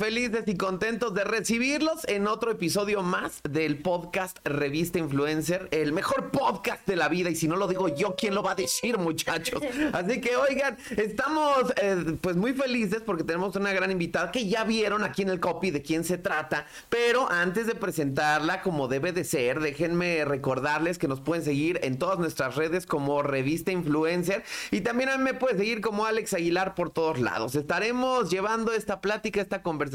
Felices y contentos de recibirlos en otro episodio más del podcast Revista Influencer, el mejor podcast de la vida. Y si no lo digo yo, ¿quién lo va a decir, muchachos? Así que, oigan, estamos eh, pues muy felices porque tenemos una gran invitada que ya vieron aquí en el copy de quién se trata. Pero antes de presentarla, como debe de ser, déjenme recordarles que nos pueden seguir en todas nuestras redes como Revista Influencer. Y también a mí me pueden seguir como Alex Aguilar por todos lados. Estaremos llevando esta plática, esta conversación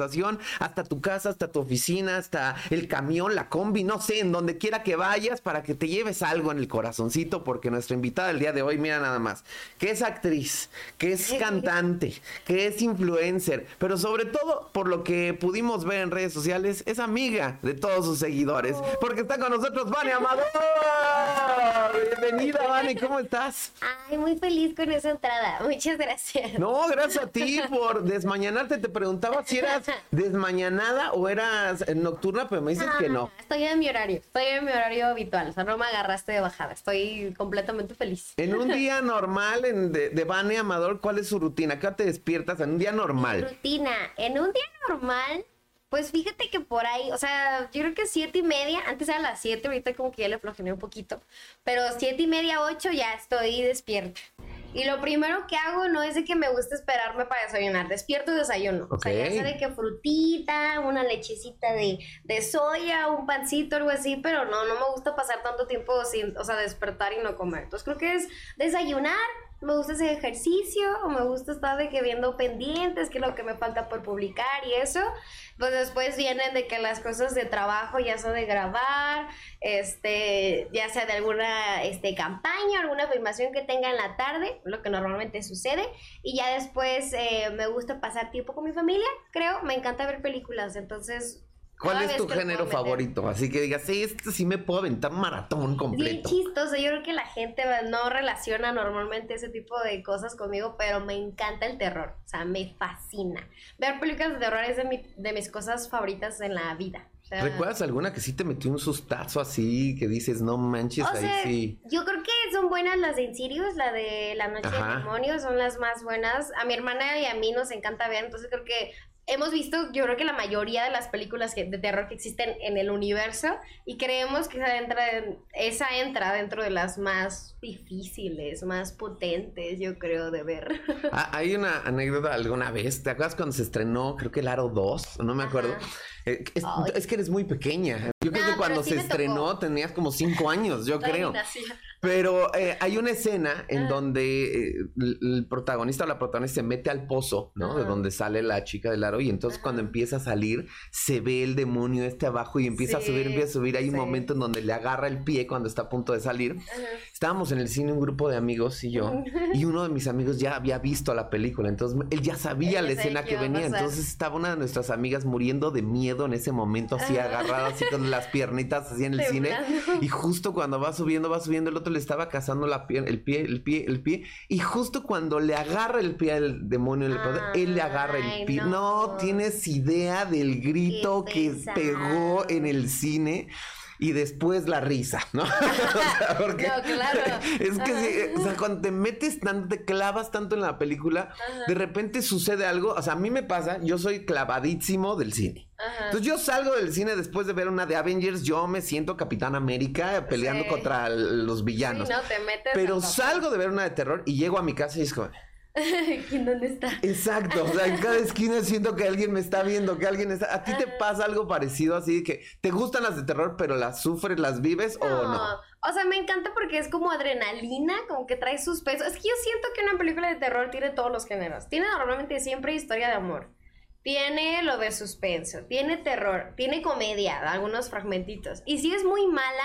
hasta tu casa, hasta tu oficina, hasta el camión, la combi, no sé, en donde quiera que vayas para que te lleves algo en el corazoncito, porque nuestra invitada del día de hoy, mira nada más, que es actriz, que es cantante, que es influencer, pero sobre todo, por lo que pudimos ver en redes sociales, es amiga de todos sus seguidores, porque está con nosotros Vani Amador. Bienvenida, Vani, ¿cómo estás? Ay, muy feliz con esa entrada. Muchas gracias. No, gracias a ti por desmañanarte. Te preguntaba si eras desmañanada o eras nocturna, pero me dices que no. Estoy en mi horario, estoy en mi horario habitual, o sea, no me agarraste de bajada, estoy completamente feliz. En un día normal en de, de Vane Amador, ¿cuál es su rutina? ¿Qué te despiertas en un día normal? rutina, en un día normal, pues fíjate que por ahí, o sea, yo creo que siete y media, antes era las siete, ahorita como que ya le flojené un poquito, pero siete y media, ocho ya estoy despierta. Y lo primero que hago no es de que me guste esperarme para desayunar. Despierto y desayuno. O sea, ya sé de que frutita, una lechecita de, de, soya, un pancito, algo así, pero no, no me gusta pasar tanto tiempo sin, o sea, despertar y no comer. Entonces creo que es desayunar, me gusta ese ejercicio, o me gusta estar de que viendo pendientes, que es lo que me falta por publicar y eso. Pues después vienen de que las cosas de trabajo, ya sea de grabar, este, ya sea de alguna este, campaña, alguna filmación que tenga en la tarde, lo que normalmente sucede. Y ya después eh, me gusta pasar tiempo con mi familia, creo, me encanta ver películas, entonces ¿Cuál es tu género favorito? Así que digas, sí, este sí me puedo aventar maratón completo. Bien chistoso. Yo creo que la gente no relaciona normalmente ese tipo de cosas conmigo, pero me encanta el terror. O sea, me fascina. Ver películas de terror es de, de mis cosas favoritas en la vida. ¿Recuerdas alguna que sí te metió un sustazo así que dices, no manches, ahí sí? Yo creo que son buenas las de Insidious, la de La Noche del Demonio, son las más buenas. A mi hermana y a mí nos encanta ver, entonces creo que hemos visto, yo creo que la mayoría de las películas de terror que existen en el universo y creemos que esa entra, esa entra dentro de las más difíciles, más potentes, yo creo, de ver. Ah, hay una anécdota alguna vez, ¿te acuerdas cuando se estrenó, creo que el Aro 2, no me acuerdo? Es, que eres muy pequeña. Yo creo que cuando se estrenó tenías como cinco años, yo creo. Pero eh, hay una escena en donde eh, el protagonista o la protagonista se mete al pozo, ¿no? De donde sale la chica del aro y entonces cuando empieza a salir se ve el demonio este abajo y empieza a subir, empieza a subir. Hay un momento en donde le agarra el pie cuando está a punto de salir. Estábamos en el cine un grupo de amigos y yo y uno de mis amigos ya había visto la película, entonces él ya sabía la escena que venía, entonces estaba una de nuestras amigas muriendo de miedo en ese momento, así agarrado, así con las piernitas así en el cine. Y justo cuando va subiendo, va subiendo, el otro le estaba cazando la piel, el pie, el pie, el pie. Y justo cuando le agarra el pie al demonio, el él le agarra el pie. No. tienes idea del grito que pegó en el cine y después la risa, ¿no? porque no, claro. Es que, o sea, cuando te metes tanto, te clavas tanto en la película, de repente sucede algo, o sea, a mí me pasa, yo soy clavadísimo del cine. Entonces yo salgo del cine después de ver una de Avengers, yo me siento Capitán América peleando contra los villanos. no, te metes Pero salgo de ver una de terror y llego a mi casa y es como... ¿Quién dónde está? Exacto, o sea, en cada esquina siento que alguien me está viendo, que alguien está... ¿A ti te pasa algo parecido así que te gustan las de terror, pero las sufres, las vives o no? O sea, me encanta porque es como adrenalina, como que trae suspenso. Es que yo siento que una película de terror tiene todos los géneros. Tiene normalmente siempre historia de amor. Tiene lo de suspenso, tiene terror, tiene comedia, algunos fragmentitos. Y si es muy mala,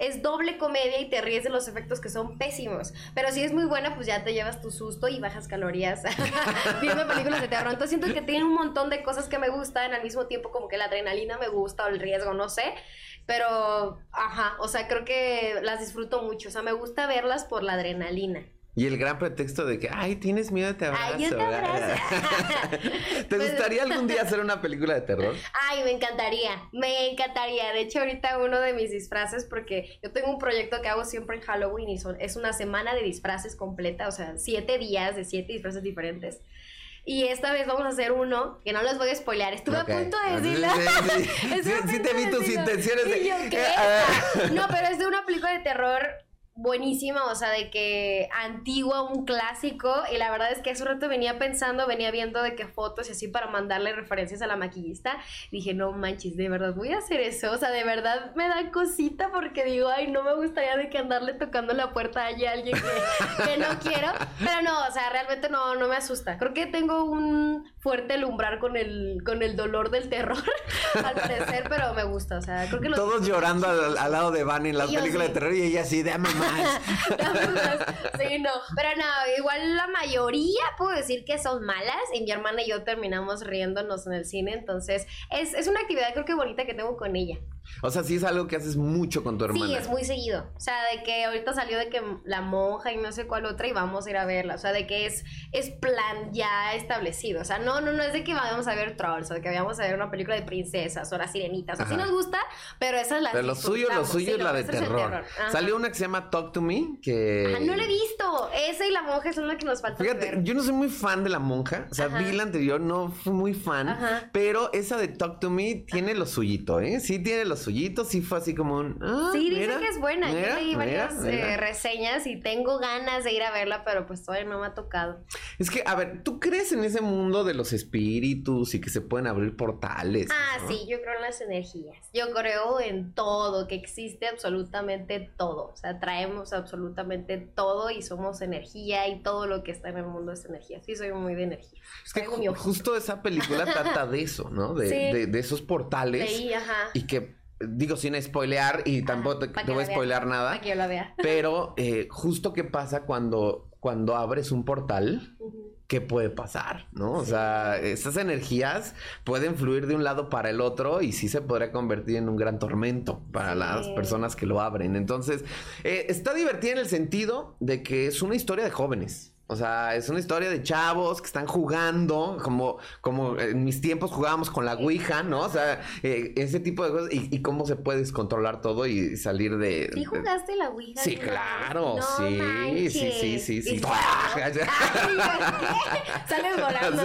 es doble comedia y te ríes de los efectos que son pésimos. Pero si es muy buena, pues ya te llevas tu susto y bajas calorías viendo películas de terror. Entonces siento que tiene un montón de cosas que me gustan, al mismo tiempo como que la adrenalina me gusta o el riesgo, no sé. Pero, ajá, o sea, creo que las disfruto mucho. O sea, me gusta verlas por la adrenalina. Y el gran pretexto de que, ay, tienes miedo, te abrazo. Ay, yo te abrazo. ¿Te pues, gustaría algún día hacer una película de terror? Ay, me encantaría, me encantaría. De hecho, ahorita uno de mis disfraces, porque yo tengo un proyecto que hago siempre en Halloween y son, es una semana de disfraces completa, o sea, siete días de siete disfraces diferentes. Y esta vez vamos a hacer uno que no les voy a spoilear. Estuve a punto de decirlo. Sí, te vi tus intenciones. De... no, pero es de una película de terror buenísima, o sea, de que antigua, un clásico, y la verdad es que hace un rato venía pensando, venía viendo de qué fotos y así para mandarle referencias a la maquillista, dije, no manches, de verdad voy a hacer eso, o sea, de verdad me da cosita porque digo, ay, no me gustaría de que andarle tocando la puerta a alguien que, no quiero, pero no, o sea, realmente no, no me asusta, creo que tengo un fuerte lumbrar con el, con el dolor del terror, al parecer, pero me gusta, o sea, creo que... Todos llorando al, lado de Van en las películas de terror y ella así, de mamá sí, no. Pero no, igual la mayoría puedo decir que son malas. Y mi hermana y yo terminamos riéndonos en el cine. Entonces, es, es una actividad creo que bonita que tengo con ella. O sea, sí es algo que haces mucho con tu hermana. Sí, es muy seguido. O sea, de que ahorita salió de que la monja y no sé cuál otra y vamos a ir a verla. O sea, de que es, es plan ya establecido. O sea, no, no, no es de que vayamos a ver Trolls o de que vayamos a ver una película de princesas o las sirenitas. O sea, sí nos gusta, pero esa es la Pero lo suyo, lo suyo es la de terror. Salió una que se llama Talk to Me, que... no la he visto. Esa y la monja son las que nos faltan Fíjate, yo no soy muy fan de la monja. O sea, vi la anterior, no fui muy fan. Pero esa de Talk to Me tiene lo suyito, ¿eh? Sí tiene lo suyito sí fue así como un. Ah, sí, dice que es buena. Yo leí varias eh, reseñas y tengo ganas de ir a verla, pero pues todavía no me ha tocado. Es que, a ver, ¿tú crees en ese mundo de los espíritus y que se pueden abrir portales? Ah, sí, yo creo en las energías. Yo creo en todo, que existe absolutamente todo. O sea, traemos absolutamente todo y somos energía y todo lo que está en el mundo es energía. Sí, soy muy de energía. Es que justo esa película trata de eso, ¿no? De, de, esos portales. Sí, ajá. Y que digo sin spoilear y tampoco te, voy a spoilear nada. Para que yo la vea. Pero eh, justo qué pasa cuando, cuando abres un portal, ¿qué puede pasar? ¿No? O sea, esas energías pueden fluir de un lado para el otro y sí se podría convertir en un gran tormento para las personas que lo abren. Entonces, eh, está divertida en el sentido de que es una historia de jóvenes. O sea, es una historia de chavos que están jugando, como, como en mis tiempos jugábamos con la Ouija, ¿no? O sea, eh, ese tipo de cosas y, cómo se puede descontrolar todo y salir de... ¿Sí jugaste la Ouija? Sí, claro, sí, sí, sí, sí, sí, Sale volando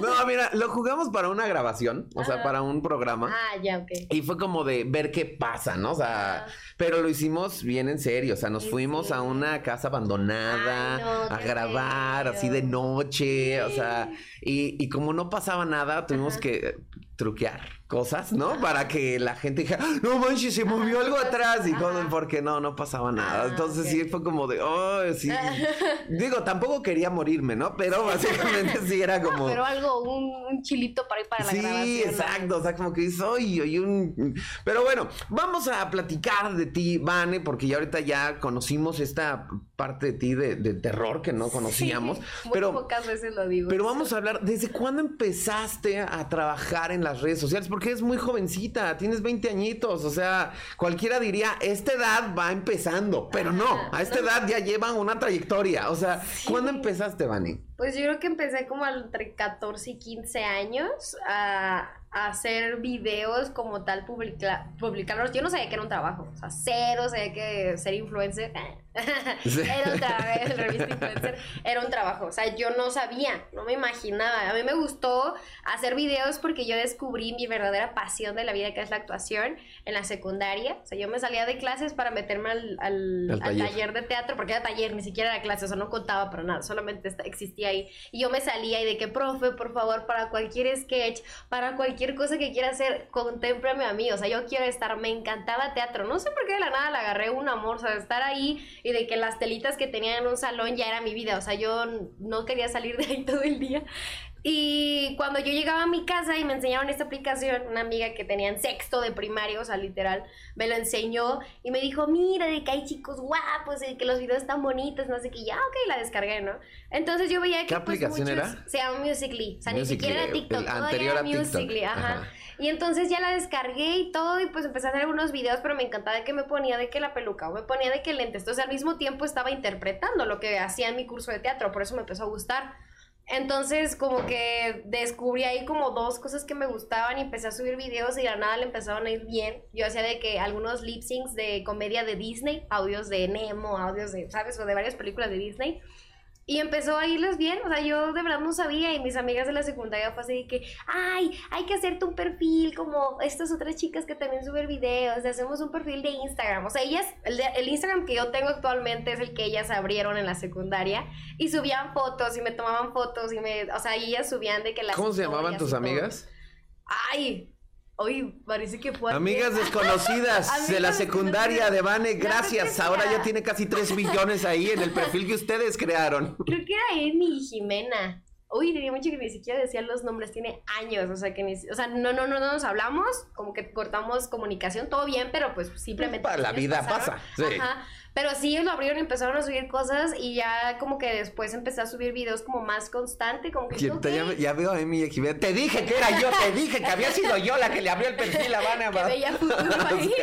No, mira, lo jugamos para una grabación, o sea, para un programa. Ah, ya, ok. Y fue como de ver qué pasa, ¿no? O sea, pero lo hicimos bien en serio, o sea, nos fuimos a una casa abandonada a grabar así de noche, o sea, y, y, como no pasaba nada, tuvimos que truquear cosas, ¿no? Para que la gente dijera, ah, no manches, se movió algo atrás. Y todo, porque no, no pasaba nada. Ah, Entonces sí fue como de, oh, sí. Digo, tampoco quería morirme, ¿no? Pero básicamente sí era como. pero algo, un, chilito para ir para la sí, Sí, exacto. O sea, como que oye, oye, un. Pero bueno, vamos a platicar de ti, Vane, porque ya ahorita ya conocimos esta parte de ti de, terror que no conocíamos. Sí, pero pocas veces lo digo. Pero vamos a hablar, ¿desde cuándo empezaste a trabajar en las redes sociales? Porque es muy jovencita, tienes 20 añitos, o sea, cualquiera diría, esta edad va empezando, pero no, a esta edad ya llevan una trayectoria, o sea, ¿cuándo empezaste, Vani? Pues yo creo que empecé como entre 14 y 15 años a hacer videos como tal, publicarlos. Yo no sabía que era un trabajo, o sea, cero, sabía que ser influencer era, un trabajo, era un trabajo, o sea, yo no sabía, no me imaginaba. A mí me gustó hacer videos porque yo descubrí mi verdadera pasión de la vida, que es la actuación, en la secundaria. O sea, yo me salía de clases para meterme al, al, taller. de teatro, porque era taller, ni siquiera era clase, o sea, no contaba para nada, solamente existía Y yo me salía y de que, profe, por favor, para cualquier sketch, para cualquier cosa que quiera hacer, contémplame a mí, o sea, yo quiero estar, me encantaba teatro, no sé por qué de la nada le agarré un amor, o sea, estar ahí y de que las telitas que tenía en un salón ya era mi vida, o sea, yo no quería salir de ahí todo el día. Y cuando yo llegaba a mi casa y me enseñaron esta aplicación, una amiga que tenía en sexto de primario, o sea, literal, me lo enseñó y me dijo, mira, de que hay chicos guapos, y que los videos están bonitos, no sé qué, ya, ok, la descargué, ¿no? Entonces yo veía que... ¿Qué pues, aplicación era? Se llama Musical.ly, o sea, ni siquiera era TikTok, anterior era Musical.ly, ajá. Y entonces ya la descargué y todo, y pues empecé a hacer algunos videos, pero me encantaba de que me ponía de que la peluca o me ponía de que lentes. Entonces al mismo tiempo estaba interpretando lo que hacía en mi curso de teatro, por eso me empezó a gustar. Entonces, como que descubrí ahí como dos cosas que me gustaban y empecé a subir videos y de la nada le empezaron a ir bien. Yo hacía de que algunos lip syncs de comedia de Disney, audios de Nemo, audios de, ¿sabes? O de varias películas de Disney. Y empezó a irles bien, o sea, yo de verdad no sabía y mis amigas de la secundaria fue así que, ay, hay que hacerte un perfil como estas otras chicas que también suben videos, hacemos un perfil de Instagram. O sea, ellas, el, el, Instagram que yo tengo actualmente es el que ellas abrieron en la secundaria y subían fotos y me tomaban fotos y me, o sea, ellas subían de que las... ¿Cómo se llamaban tus amigas? Ay, Oye, parece que fue. Amigas desconocidas de la secundaria de Vane, gracias. Ahora ya tiene casi 3 millones ahí en el perfil que ustedes crearon. Creo que era Emi y Jimena. Uy, tenía mucho que ni siquiera decían los nombres, tiene años, o sea que ni, o sea, no, no, no, no nos hablamos, como que cortamos comunicación, todo bien, pero pues simplemente. Para la vida pasa. Sí. Ajá. Pero sí, lo abrieron y empezaron a subir cosas y ya como que después empecé a subir videos como más constante, como que... ya, veo a Emi Te dije que era yo, te dije que había sido yo la que le abrió el perfil a ahí.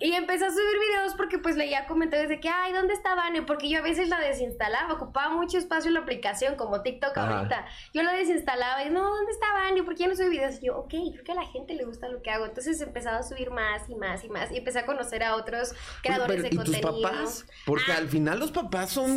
y empecé a subir videos porque pues leía comentarios de que, ay, ¿dónde está Vane? Porque yo a veces la desinstalaba, ocupaba mucho espacio en la aplicación, como TikTok ahorita. Yo la desinstalaba y, no, ¿dónde está Vane? ¿Por qué no sube videos? Y yo, ok, creo que a la gente le gusta lo que hago. Entonces empezaba a subir más y más y más y empecé a conocer a otros creadores de contenido. Porque ah. al final los papás son,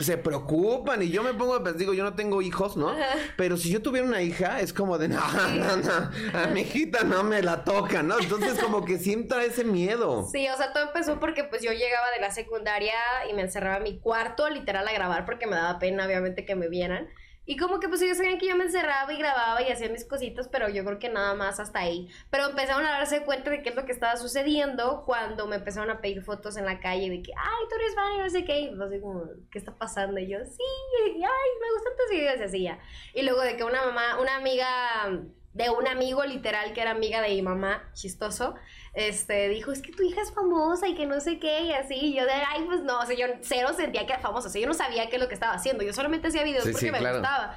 se, preocupan y yo me pongo, pues digo, yo no tengo hijos, ¿no? Pero si yo tuviera una hija, es como de, no, no, no, a mi hijita no me la toca, ¿no? Entonces como que siempre ese miedo. Sí, o sea, todo empezó porque pues yo llegaba de la secundaria y me encerraba en mi cuarto literal a grabar porque me daba pena, obviamente, que me vieran. Y como que pues ellos sabían que yo me encerraba y grababa y hacía mis cositas, pero yo creo que nada más hasta ahí. Pero empezaron a darse cuenta de qué es lo que estaba sucediendo cuando me empezaron a pedir fotos en la calle de que, ay, tú eres fan y no sé qué. Y así como, ¿qué está pasando? Y yo, sí, ay, me gustan tus videos y así ya. Y luego de que una mamá, una amiga de un amigo literal que era amiga de mi mamá, chistoso, este, dijo, es que tu hija es famosa y que no sé qué, y así, y yo de, ay, pues no, o sea, yo cero sentía que era famosa, o sea, yo no sabía qué es lo que estaba haciendo, yo solamente hacía videos porque me gustaba.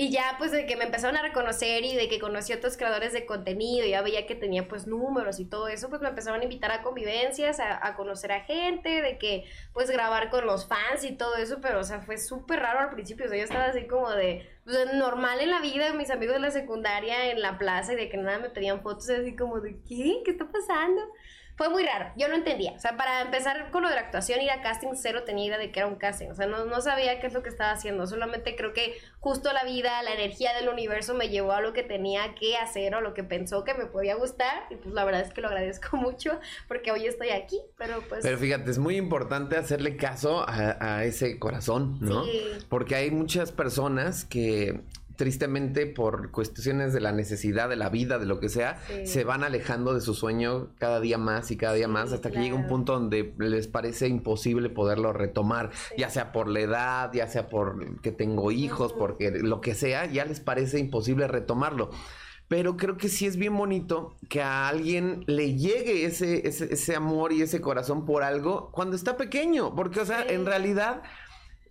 Y ya pues de que me empezaron a reconocer y de que conocí a otros creadores de contenido, ya veía que tenía pues números y todo eso, pues me empezaron a invitar a convivencias, a, conocer a gente, de que pues grabar con los fans y todo eso, pero o sea, fue súper raro al principio, o sea, yo estaba así como de, pues, normal en la vida, mis amigos de la secundaria en la plaza y de que nada me pedían fotos, así como de, ¿qué? ¿Qué está pasando? Fue muy raro. Yo no entendía. O sea, para empezar con lo de la actuación, ir a casting cero tenía idea de que era un casting. O sea, no, no sabía qué es lo que estaba haciendo. Solamente creo que justo la vida, la energía del universo me llevó a lo que tenía que hacer o lo que pensó que me podía gustar. Y pues la verdad es que lo agradezco mucho porque hoy estoy aquí. Pero pues. Pero fíjate, es muy importante hacerle caso a, ese corazón, ¿no? Sí. Porque hay muchas personas que tristemente por cuestiones de la necesidad de la vida, de lo que sea, se van alejando de su sueño cada día más y cada día más hasta que llega un punto donde les parece imposible poderlo retomar, ya sea por la edad, ya sea por que tengo hijos, porque lo que sea, ya les parece imposible retomarlo. Pero creo que sí es bien bonito que a alguien le llegue ese, ese, ese amor y ese corazón por algo cuando está pequeño, porque, o sea, en realidad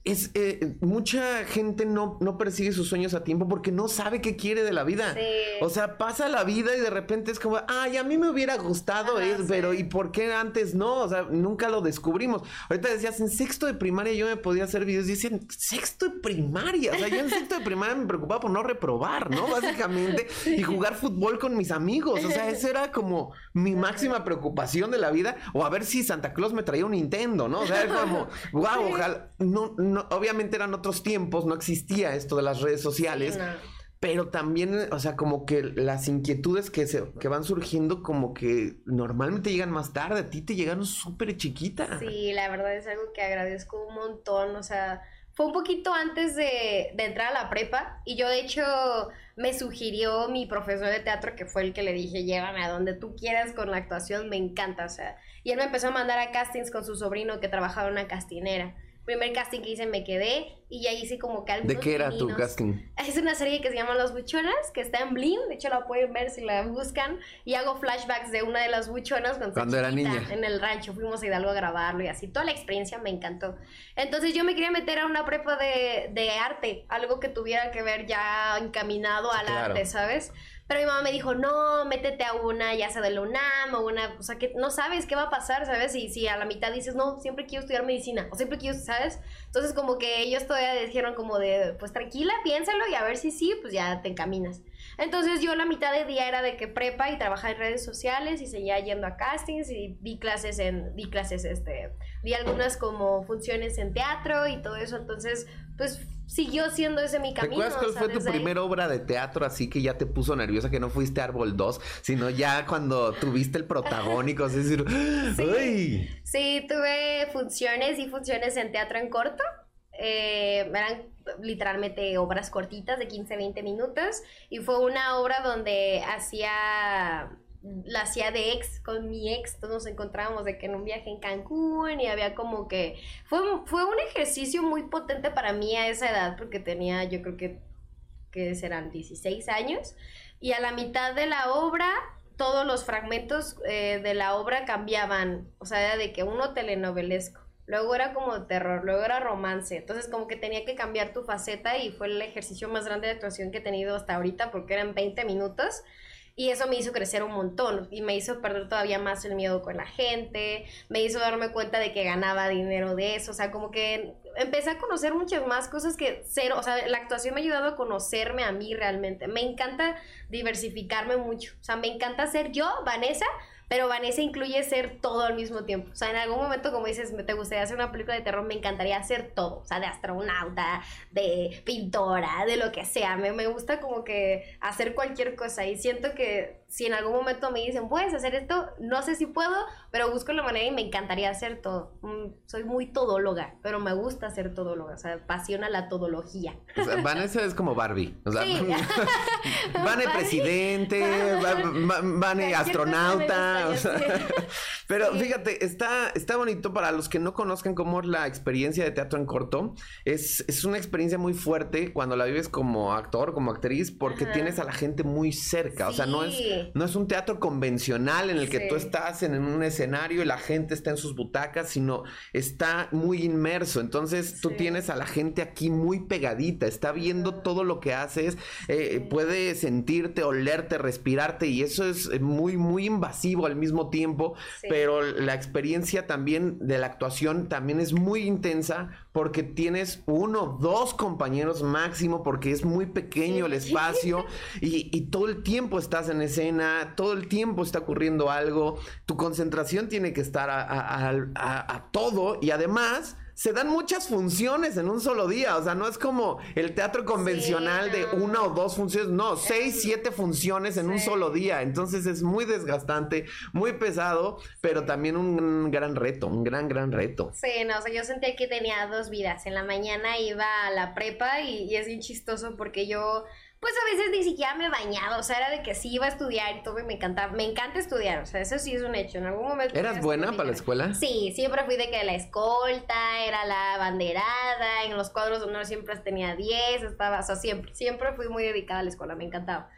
es eh, mucha gente no, no persigue sus sueños a tiempo porque no sabe qué quiere de la vida. O sea, pasa la vida y de repente es como, ay, a mí me hubiera gustado eso, pero ¿y por qué antes no? O sea, nunca lo descubrimos. Ahorita decías, en sexto de primaria yo me podía hacer videos. Dicen, sexto de primaria. O sea, yo en sexto de primaria me preocupaba por no reprobar, ¿no? Básicamente, y jugar fútbol con mis amigos. O sea, esa era como mi máxima preocupación de la vida. O a ver si Santa Claus me traía un Nintendo, ¿no? O sea, era como, wow, ojalá, no, no obviamente eran otros tiempos, no existía esto de las redes sociales. Pero también, o sea, como que las inquietudes que, se, que van surgiendo, como que normalmente llegan más tarde, a ti te llegan súper chiquita. Sí, la verdad es algo que agradezco un montón, o sea, fue un poquito antes de, de, entrar a la prepa y yo de hecho me sugirió mi profesor de teatro que fue el que le dije llévame a donde tú quieras con la actuación, me encanta, o sea, y él me empezó a mandar a castings con su sobrino que trabajaba en una castinera primer casting que hice me quedé y ya hice como que ¿De qué era tu casting? Es una serie que se llama Los Buchonas, que está en Blim, de hecho la pueden ver si la buscan, y hago flashbacks de una de las buchonas cuando, era niña. En el rancho, fuimos a Hidalgo a grabarlo y así, toda la experiencia me encantó. Entonces yo me quería meter a una prepa de, de arte, algo que tuviera que ver ya encaminado al arte, ¿sabes? Pero mi mamá me dijo, no, métete a una, ya sea de la UNAM o una, o sea, que no sabes qué va a pasar, ¿sabes? Y si a la mitad dices, no, siempre quiero estudiar medicina, o siempre quiero, ¿sabes? Entonces como que ellos todavía dijeron como de, pues tranquila, piénsalo y a ver si sí, pues ya te encaminas. Entonces yo la mitad de día era de que prepa y trabajaba en redes sociales y seguía yendo a castings y di clases en, di clases, este, di algunas como funciones en teatro y todo eso. Entonces, pues siguió siendo ese mi camino. ¿Te acuerdas cuál fue tu primera obra de teatro así que ya te puso nerviosa, que no fuiste Árbol 2, sino ya cuando tuviste el protagónico, así decir, sí, sí, tuve funciones y funciones en teatro en corto. Eh, eran literalmente obras cortitas de 15, 20 minutos y fue una obra donde hacía la hacía de ex con mi ex, todos nos encontrábamos de que en un viaje en Cancún y había como que fue, fue un ejercicio muy potente para mí a esa edad porque tenía yo creo que que serán 16 años y a la mitad de la obra todos los fragmentos eh, de la obra cambiaban, o sea, era de que uno telenovelesco, luego era como terror, luego era romance, entonces como que tenía que cambiar tu faceta y fue el ejercicio más grande de actuación que he tenido hasta ahorita porque eran 20 minutos y eso me hizo crecer un montón y me hizo perder todavía más el miedo con la gente, me hizo darme cuenta de que ganaba dinero de eso, o sea, como que empecé a conocer muchas más cosas que cero, o sea, la actuación me ha ayudado a conocerme a mí realmente. Me encanta diversificarme mucho, o sea, me encanta ser yo, Vanessa, pero Vanessa incluye ser todo al mismo tiempo. O sea, en algún momento, como dices, te gustaría hacer una película de terror, me encantaría hacer todo. O sea, de astronauta, de pintora, de lo que sea. Me, me gusta como que hacer cualquier cosa. Y siento que si en algún momento me dicen, puedes hacer esto, no sé si puedo, pero busco la manera y me encantaría hacer todo. Mm, soy muy todóloga, pero me gusta ser todóloga, o sea, apasiona la todología. O sea, Vanessa es como Barbie, o sea, sí. Vane presidente, Vane astronauta, o sea, pero fíjate, está, está bonito para los que no conozcan cómo es la experiencia de teatro en corto, es, es una experiencia muy fuerte cuando la vives como actor, como actriz, porque tienes a la gente muy cerca, o sea, no es no es un teatro convencional en el que tú estás en, un escenario y la gente está en sus butacas, sino está muy inmerso. Entonces tú tienes a la gente aquí muy pegadita, está viendo todo lo que haces, eh, puede sentirte, olerte, respirarte y eso es muy, muy invasivo al mismo tiempo, pero la experiencia también de la actuación también es muy intensa porque tienes uno, dos compañeros máximo, porque es muy pequeño el espacio y, y todo el tiempo estás en ese todo el tiempo está ocurriendo algo, tu concentración tiene que estar a, todo y además se dan muchas funciones en un solo día. O sea, no es como el teatro convencional de una o dos funciones. No, seis, siete funciones en un solo día. Entonces es muy desgastante, muy pesado, pero también un gran reto, un gran, gran reto. Sí, no, o sea, yo sentía que tenía dos vidas. En la mañana iba a la prepa y, y es bien chistoso porque yo pues a veces ni siquiera me bañaba, o sea, era de que sí iba a estudiar y todo y me encantaba, me encanta estudiar, o sea, eso sí es un hecho, en algún momento... ¿Eras buena para la escuela? Sí, siempre fui de que la escolta, era la banderada, en los cuadros de honor siempre tenía 10, estaba, o sea, siempre, siempre fui muy dedicada a la escuela, me encantaba.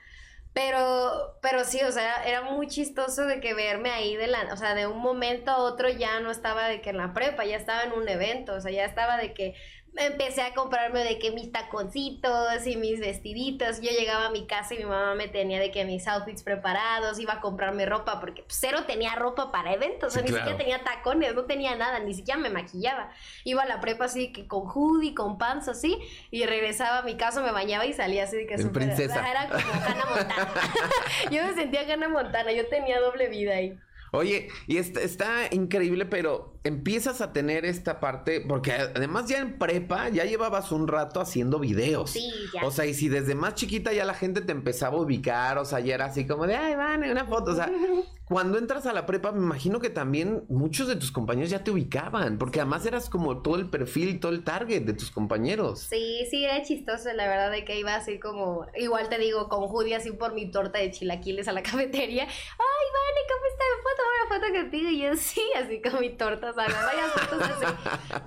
Pero, pero sí, o sea, era muy chistoso de que verme ahí de la, o sea, de un momento a otro ya no estaba de que en la prepa, ya estaba en un evento, o sea, ya estaba de que empecé a comprarme de que mis taconcitos y mis vestiditos. Yo llegaba a mi casa y mi mamá me tenía de que mis outfits preparados, iba a comprarme ropa porque cero tenía ropa para eventos, o sea, ni siquiera tenía tacones, no tenía nada, ni siquiera me maquillaba. Iba a la prepa así que con hoodie, con pants así y regresaba a mi casa, me bañaba y salía así de que super, princesa. Era como Hannah Montana. yo me sentía Hannah Montana, yo tenía doble vida ahí. Oye, y está, está, increíble, pero empiezas a tener esta parte, porque además ya en prepa ya llevabas un rato haciendo videos. Sí, ya. O sea, y si desde más chiquita ya la gente te empezaba a ubicar, o sea, ya era así como de, ay, van, una foto, o sea, cuando entras a la prepa, me imagino que también muchos de tus compañeros ya te ubicaban, porque además eras como todo el perfil, todo el target de tus compañeros. Sí, sí, era chistoso, la verdad, de que iba así como, igual te digo, con Judy así por mi torta de chilaquiles a la cafetería. Ay, Vane, ¿cómo está? ¿Me puedo tomar una foto contigo? Y yo, sí, así con mi torta, o sea, varias fotos así.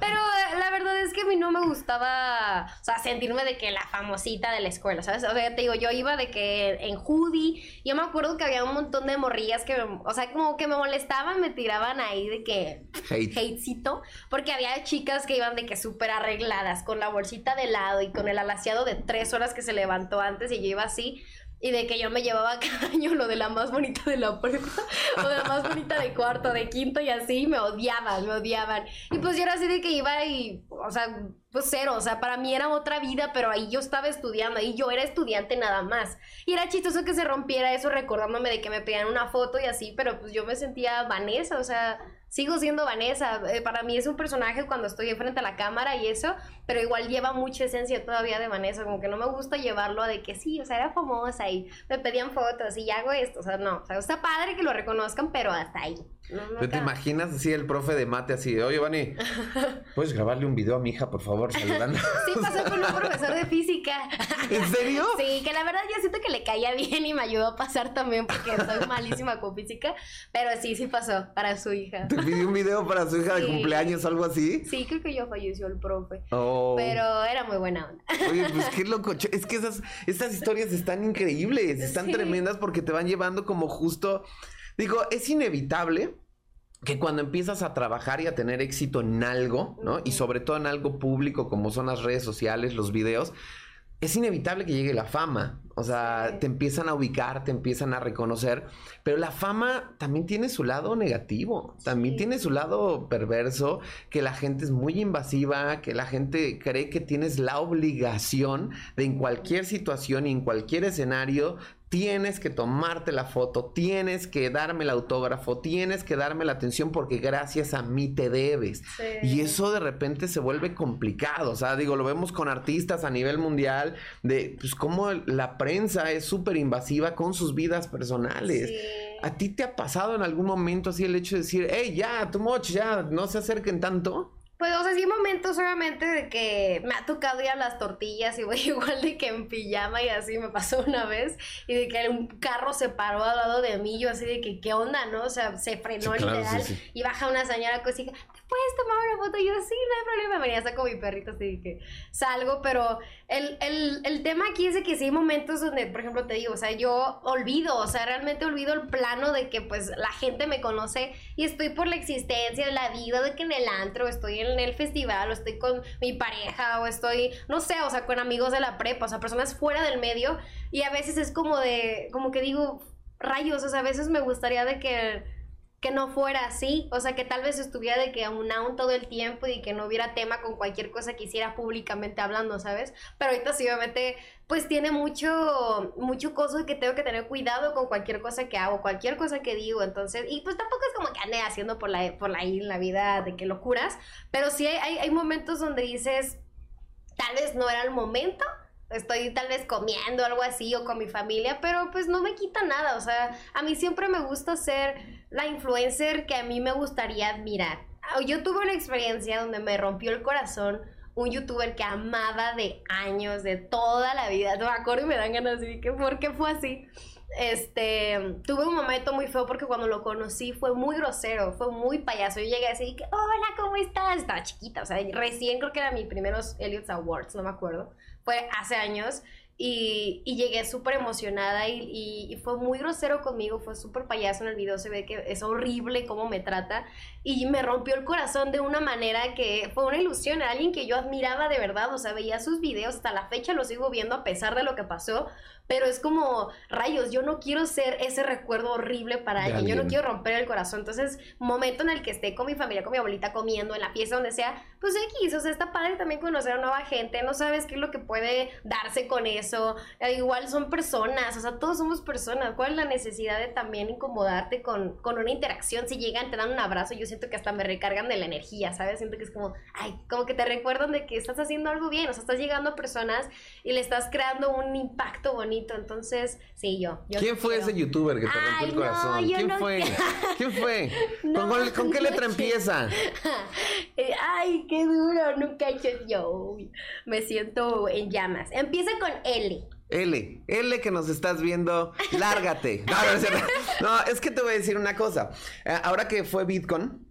Pero eh, la verdad es que a mí no me gustaba, o sea, sentirme de que la famosita de la escuela, ¿sabes? O sea, te digo, yo iba de que en Judy, yo me acuerdo que había un montón de morrillas que me o sea, como que me molestaban, me tiraban ahí de que Hate. hatecito, porque había chicas que iban de que súper arregladas, con la bolsita de lado y con el alaciado de tres horas que se levantó antes y yo iba así. Y de que yo me llevaba cada año lo de la más bonita de la prepa o de la más bonita de cuarto, de quinto y así, me odiaban, me odiaban. Y pues yo era así de que iba y, o sea, pues cero, o sea, para mí era otra vida, pero ahí yo estaba estudiando, ahí yo era estudiante nada más. Y era chistoso que se rompiera eso recordándome de que me pedían una foto y así, pero pues yo me sentía Vanessa, o sea, sigo siendo Vanessa. Eh, para mí es un personaje cuando estoy frente a la cámara y eso, pero igual lleva mucha esencia todavía de Vanessa, como que no me gusta llevarlo a de que sí, o sea, era famosa y me pedían fotos y hago esto, o sea, no, o sea, está padre que lo reconozcan, pero hasta ahí. te imaginas así el profe de mate así oye, Vani, ¿puedes grabarle un video a mi hija, por favor, saludando? sí, pasó con un profesor de física. ¿En serio? Sí, que la verdad yo siento que le caía bien y me ayudó a pasar también porque soy malísima con física, pero sí, sí pasó para su hija. ¿Te pidió un video para su hija de cumpleaños o algo así? Sí, creo que yo falleció el profe. Oh. Pero era muy buena onda. Oye, pues qué loco. Es que esas, esas historias están increíbles, están tremendas porque te van llevando como justo. Digo, es inevitable que cuando empiezas a trabajar y a tener éxito en algo, ¿no? Y sobre todo en algo público como son las redes sociales, los videos, es inevitable que llegue la fama. O sea, te empiezan a ubicar, te empiezan a reconocer. Pero la fama también tiene su lado negativo. También tiene su lado perverso, que la gente es muy invasiva, que la gente cree que tienes la obligación de en cualquier situación y en cualquier escenario tienes que tomarte la foto, tienes que darme el autógrafo, tienes que darme la atención porque gracias a mí te debes. Y eso de repente se vuelve complicado, o sea, digo, lo vemos con artistas a nivel mundial, de pues cómo la prensa es súper invasiva con sus vidas personales. ¿A ti te ha pasado en algún momento así el hecho de decir, hey, ya, too much, ya, no se acerquen tanto? Pues, o sea, sí momentos obviamente de que me ha tocado ir a las tortillas y voy igual de que en pijama y así me pasó una vez y de que un carro se paró al lado de mí, yo así de que, ¿qué onda, no? O sea, se frenó literal y baja una señora que dice, puedes tomar una foto? Y yo, sí, no hay problema. Venía saco mi perrito, así que salgo, pero el, el, el, tema aquí es de que sí hay momentos donde, por ejemplo, te digo, o sea, yo olvido, o sea, realmente olvido el plano de que pues la gente me conoce y estoy por la existencia de la vida, de que en el antro, estoy en el festival, o estoy con mi pareja, o estoy, no sé, o sea, con amigos de la prepa, o sea, personas fuera del medio, y a veces es como de, como que digo, rayos, o sea, a veces me gustaría de que que no fuera así, o sea, que tal vez estuviera de que aún todo el tiempo y que no hubiera tema con cualquier cosa que hiciera públicamente hablando, ¿sabes? Pero ahorita sí, obviamente, pues tiene mucho, mucho coso de que tengo que tener cuidado con cualquier cosa que hago, cualquier cosa que digo, entonces, y pues tampoco es como que ande haciendo por la, por la, la vida de que locuras, pero sí hay, hay momentos donde dices, tal vez no era el momento, estoy tal vez comiendo algo así o con mi familia, pero pues no me quita nada, o sea, a mí siempre me gusta ser la influencer que a mí me gustaría admirar. Ah, yo tuve una experiencia donde me rompió el corazón un youtuber que amaba de años, de toda la vida, no me acuerdo y me dan ganas de que por qué fue así. Este, tuve un momento muy feo porque cuando lo conocí fue muy grosero, fue muy payaso. Yo llegué así que, hola, ¿cómo estás? Estaba chiquita, o sea, recién creo que era mi primeros Elliot's Awards, no me acuerdo fue hace años. Y, llegué súper emocionada y, y, fue muy grosero conmigo, fue súper payaso en el video, se ve que es horrible cómo me trata y me rompió el corazón de una manera que fue una ilusión, alguien que yo admiraba de verdad, o sea, veía sus videos, hasta la fecha los sigo viendo a pesar de lo que pasó, pero es como, rayos, yo no quiero ser ese recuerdo horrible para alguien, yo no quiero romper el corazón. Entonces, momento en el que esté con mi familia, con mi abuelita comiendo, en la fiesta, donde sea, pues X, o sea, está padre también conocer a nueva gente, no sabes qué es lo que puede darse con eso. Eh, igual son personas, o sea, todos somos personas. ¿Cuál es la necesidad de también incomodarte con, con una interacción? Si llegan, te dan un abrazo, yo siento que hasta me recargan de la energía, ¿sabes? Siento que es como, ay, como que te recuerdan de que estás haciendo algo bien, o sea, estás llegando a personas y le estás creando un impacto bonito entonces, sí, yo. ¿Quién fue ese youtuber que te rompió el corazón? ¿Quién, fue? ¿Quién fue? ¿Con, qué letra empieza? Eh, ay, qué duro, nunca he hecho yo. Me siento en llamas. Empieza con L. L, L que nos estás viendo, lárgate. No, es que te voy a decir una cosa. Eh, ahora que fue Bitcoin,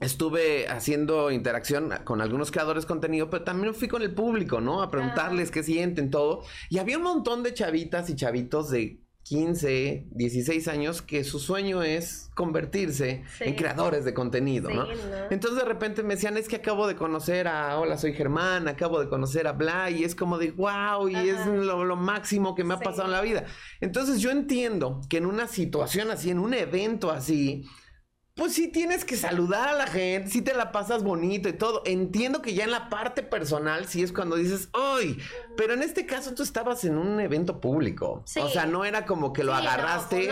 Estuve haciendo interacción con algunos creadores de contenido, pero también fui con el público, ¿no? A preguntarles qué sienten, todo. Y había un montón de chavitas y chavitos de 15, 16 años que su sueño es convertirse en creadores de contenido, ¿no? Entonces de repente me decían, es que acabo de conocer a, hola, soy Germán, acabo de conocer a Bla, y es como de, wow, y es lo, máximo que me ha pasado en la vida. Entonces yo entiendo que en una situación así, en un evento así, pues sí tienes que saludar a la gente, sí te la pasas bonito y todo. Entiendo que ya en la parte personal sí es cuando dices, ¡ay! Pero en este caso tú estabas en un evento público. O sea, no era como que lo agarraste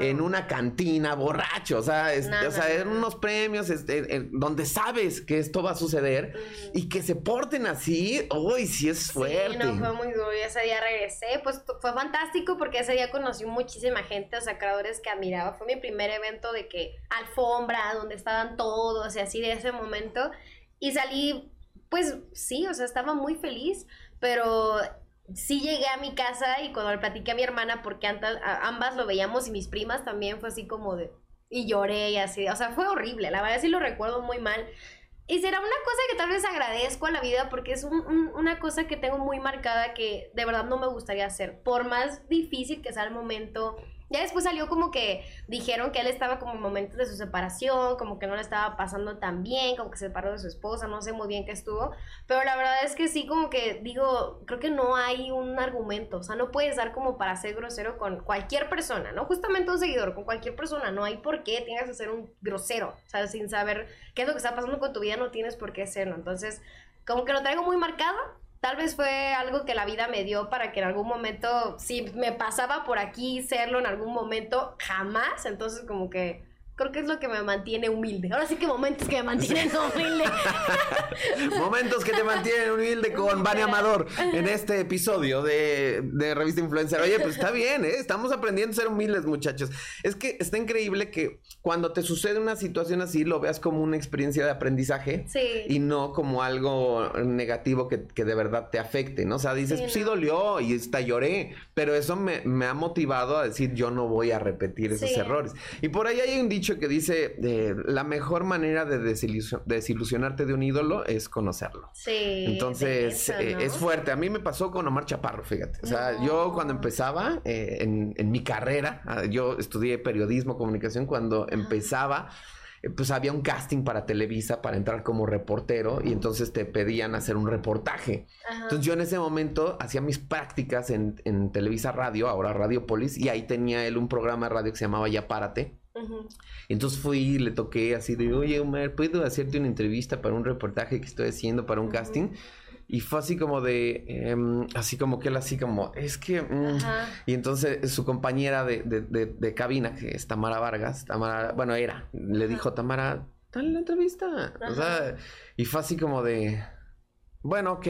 en una cantina borracho. O sea, o sea eran unos premios este, donde sabes que esto va a suceder y que se porten así. ¡Uy! Sí es fuerte. Sí, no, fue muy duro. Ese día regresé. Pues fue fantástico porque ese día conocí muchísima gente, o sea, creadores que admiraba. Fue mi primer evento de que alfombra donde estaban todos y así de ese momento. Y salí, pues sí, o sea, estaba muy feliz, pero sí llegué a mi casa y cuando le platiqué a mi hermana, porque ambas lo veíamos y mis primas también fue así como de... Y lloré y así, o sea, fue horrible, la verdad sí lo recuerdo muy mal. Y será una cosa que tal vez agradezco a la vida porque es una cosa que tengo muy marcada que de verdad no me gustaría hacer. Por más difícil que sea el momento, ya después salió como que dijeron que él estaba como en momentos de su separación, como que no le estaba pasando tan bien, como que se separó de su esposa, no sé muy bien qué estuvo, pero la verdad es que sí como que digo, creo que no hay un argumento, o sea, no puedes dar como para ser grosero con cualquier persona, ¿no? Justamente un seguidor, con cualquier persona, no hay por qué tengas que ser un grosero, o sea, sin saber qué es lo que está pasando con tu vida, no tienes por qué serlo, entonces como que lo traigo muy marcado, Tal vez fue algo que la vida me dio para que en algún momento, si me pasaba por aquí serlo en algún momento, jamás. Entonces como que creo que es lo que me mantiene humilde. Ahora sí que momentos que me mantienen humilde. momentos que te mantienen humilde con Vani Amador en este episodio de, Revista Influencer. Oye, pues está bien, ¿eh? Estamos aprendiendo a ser humildes, muchachos. Es que está increíble que cuando te sucede una situación así, lo veas como una experiencia de aprendizaje y no como algo negativo que, de verdad te afecte, ¿no? O sea, dices, sí, sí dolió y hasta lloré, pero eso me, me, ha motivado a decir, yo no voy a repetir esos errores. Y por ahí hay un dicho que dice, eh, la mejor manera de desilusionarte de un ídolo es conocerlo. Sí. Entonces, eh, es fuerte. A mí me pasó con Omar Chaparro, fíjate. O sea, yo cuando empezaba eh, en, en, mi carrera, ah, yo estudié periodismo, comunicación, cuando empezaba pues había un casting para Televisa para entrar como reportero y entonces te pedían hacer un reportaje. Entonces yo en ese momento hacía mis prácticas en, en Televisa Radio, ahora Radiopolis, y ahí tenía él un programa de radio que se llamaba Ya Párate. Entonces fui y le toqué así de, oye Omar, ¿puedo hacerte una entrevista para un reportaje que estoy haciendo para un casting? Y fue así como de, em, así como que él así como, es que... Mm". Y entonces su compañera de, de, cabina, que es Tamara Vargas, Tamara, bueno, era, le dijo, Tamara, dale la entrevista. O sea, y fue así como de, bueno, ok,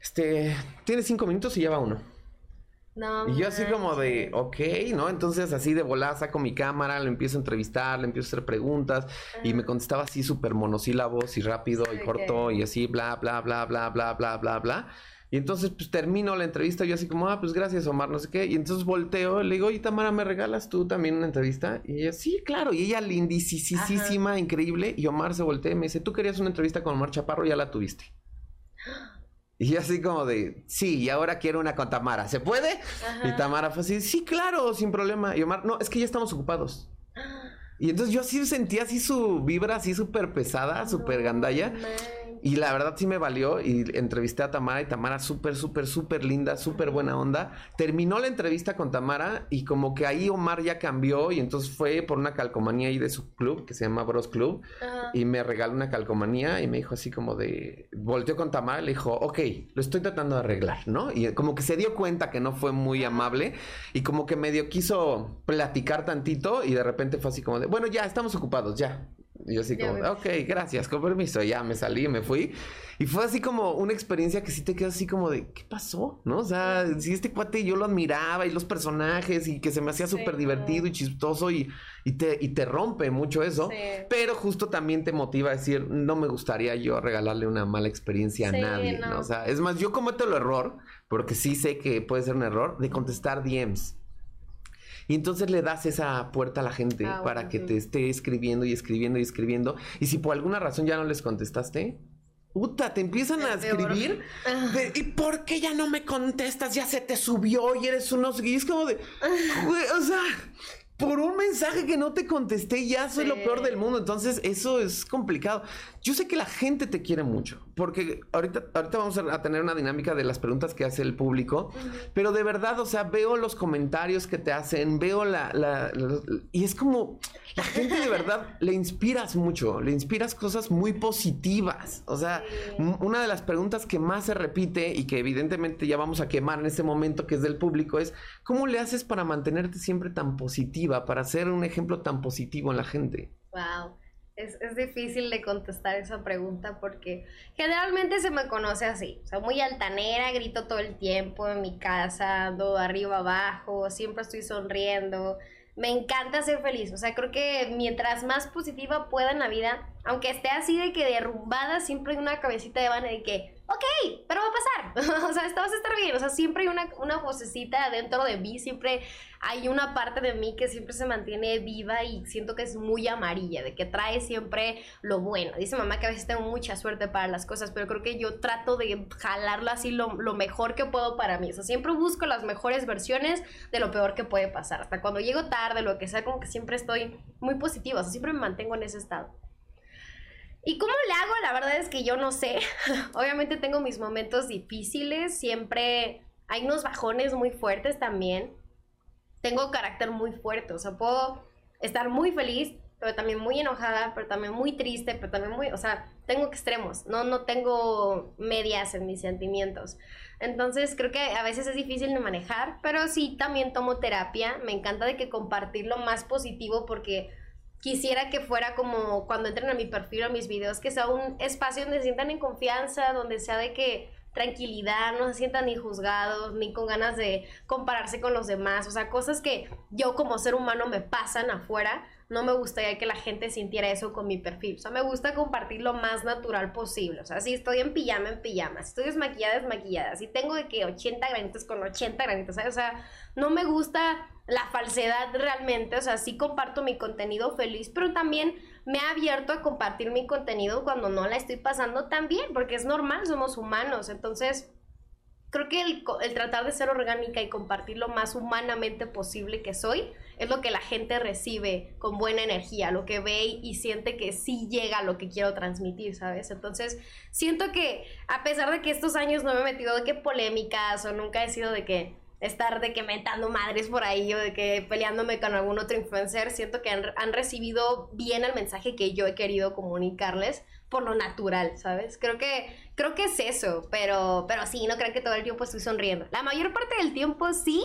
este, tiene cinco minutos y lleva uno y yo así como de, ok, ¿no? Entonces así de volada saco mi cámara, le empiezo a entrevistar, le empiezo a hacer preguntas y me contestaba así súper monosílabos y rápido y corto y así bla, bla, bla, bla, bla, bla, bla, bla. Y entonces pues termino la entrevista yo así como, ah, pues gracias Omar, no sé qué. Y entonces volteo, le digo, oye Tamara, ¿me regalas tú también una entrevista? Y ella, sí, claro. Y ella lindísima, increíble. Y Omar se voltea y me dice, tú querías una entrevista con Omar Chaparro, ya la tuviste. Y así como de, sí, y ahora quiero una con Tamara, ¿se puede? Y Tamara fue así, sí, claro, sin problema. Y Omar, no, es que ya estamos ocupados. Y entonces yo así sentía así su vibra así súper pesada, súper gandalla. Y la verdad sí me valió y entrevisté a Tamara y Tamara súper, súper, súper linda, súper buena onda. Terminó la entrevista con Tamara y como que ahí Omar ya cambió y entonces fue por una calcomanía ahí de su club que se llama Bros Club y me regaló una calcomanía y me dijo así como de, volteó con Tamara y le dijo, ok, lo estoy tratando de arreglar, ¿no? Y como que se dio cuenta que no fue muy amable y como que medio quiso platicar tantito y de repente fue así como de, bueno, ya estamos ocupados, ya, y yo así como, ok, gracias, con permiso. Ya me salí, me fui. Y fue así como una experiencia que sí te quedas así como de, ¿qué pasó? ¿No? O sea, si este cuate yo lo admiraba y los personajes y que se me hacía súper divertido y chistoso y, y, te, y te rompe mucho eso. Pero justo también te motiva a decir, no me gustaría yo regalarle una mala experiencia a nadie, ¿no? O sea, es más, yo cometo el error, porque sí sé que puede ser un error, de contestar DMs. Y entonces le das esa puerta a la gente ah, para que te esté escribiendo y escribiendo y escribiendo. Y si por alguna razón ya no les contestaste, puta, te empiezan a escribir. ¿Y por qué ya no me contestas? Ya se te subió y eres unos. Y es como de. o sea por un mensaje que no te contesté, ya soy lo peor del mundo. Entonces, eso es complicado. Yo sé que la gente te quiere mucho, porque ahorita, ahorita vamos a tener una dinámica de las preguntas que hace el público, pero de verdad, o sea, veo los comentarios que te hacen, veo la, y es como, la gente de verdad le inspiras mucho, le inspiras cosas muy positivas. O sea, una de las preguntas que más se repite y que evidentemente ya vamos a quemar en este momento que es del público es, ¿cómo le haces para mantenerte siempre tan positiva, para ser un ejemplo tan positivo en la gente? Wow. Es, es, difícil de contestar esa pregunta porque generalmente se me conoce así, o sea, muy altanera, grito todo el tiempo en mi casa, ando arriba abajo, siempre estoy sonriendo, me encanta ser feliz, o sea, creo que mientras más positiva pueda en la vida, aunque esté así de que derrumbada, siempre hay una cabecita de vana de que ok, pero va a pasar. o sea, esto vas a estar bien. O sea, siempre hay una, una vocecita dentro de mí, siempre hay una parte de mí que siempre se mantiene viva y siento que es muy amarilla, de que trae siempre lo bueno. Dice mamá que a veces tengo mucha suerte para las cosas, pero creo que yo trato de jalarlo así lo, lo mejor que puedo para mí. O sea, siempre busco las mejores versiones de lo peor que puede pasar. Hasta cuando llego tarde, lo que sea, como que siempre estoy muy positiva. O sea, siempre me mantengo en ese estado. ¿Y cómo le hago? La verdad es que yo no sé. Obviamente tengo mis momentos difíciles, siempre hay unos bajones muy fuertes también. Tengo carácter muy fuerte, o sea, puedo estar muy feliz, pero también muy enojada, pero también muy triste, pero también muy, o sea, tengo extremos, no no tengo medias en mis sentimientos. Entonces, creo que a veces es difícil de manejar, pero sí también tomo terapia, me encanta de que compartir lo más positivo porque quisiera que fuera como cuando entren a mi perfil o a mis videos, que sea un espacio donde se sientan en confianza, donde sea de que tranquilidad, no se sientan ni juzgados, ni con ganas de compararse con los demás, o sea, cosas que yo como ser humano me pasan afuera, no me gustaría que la gente sintiera eso con mi perfil, o sea, me gusta compartir lo más natural posible, o sea, si estoy en pijama, en pijama, si estoy desmaquillada, desmaquillada, si tengo de que 80 granitos con 80 granitos, o sea, no me gusta la falsedad realmente, o sea, sí comparto mi contenido feliz, pero también me ha abierto a compartir mi contenido cuando no la estoy pasando tan bien, porque es normal, somos humanos, entonces creo que el, el, tratar de ser orgánica y compartir lo más humanamente posible que soy es lo que la gente recibe con buena energía, lo que ve y siente que sí llega a lo que quiero transmitir, ¿sabes? Entonces, siento que a pesar de que estos años no me he metido de que polémicas o nunca he sido de que estar de que metando madres por ahí o de que peleándome con algún otro influencer, siento que han, recibido bien el mensaje que yo he querido comunicarles por lo natural, ¿sabes? Creo que, creo que es eso, pero, pero sí, no crean que todo el tiempo estoy sonriendo. La mayor parte del tiempo sí,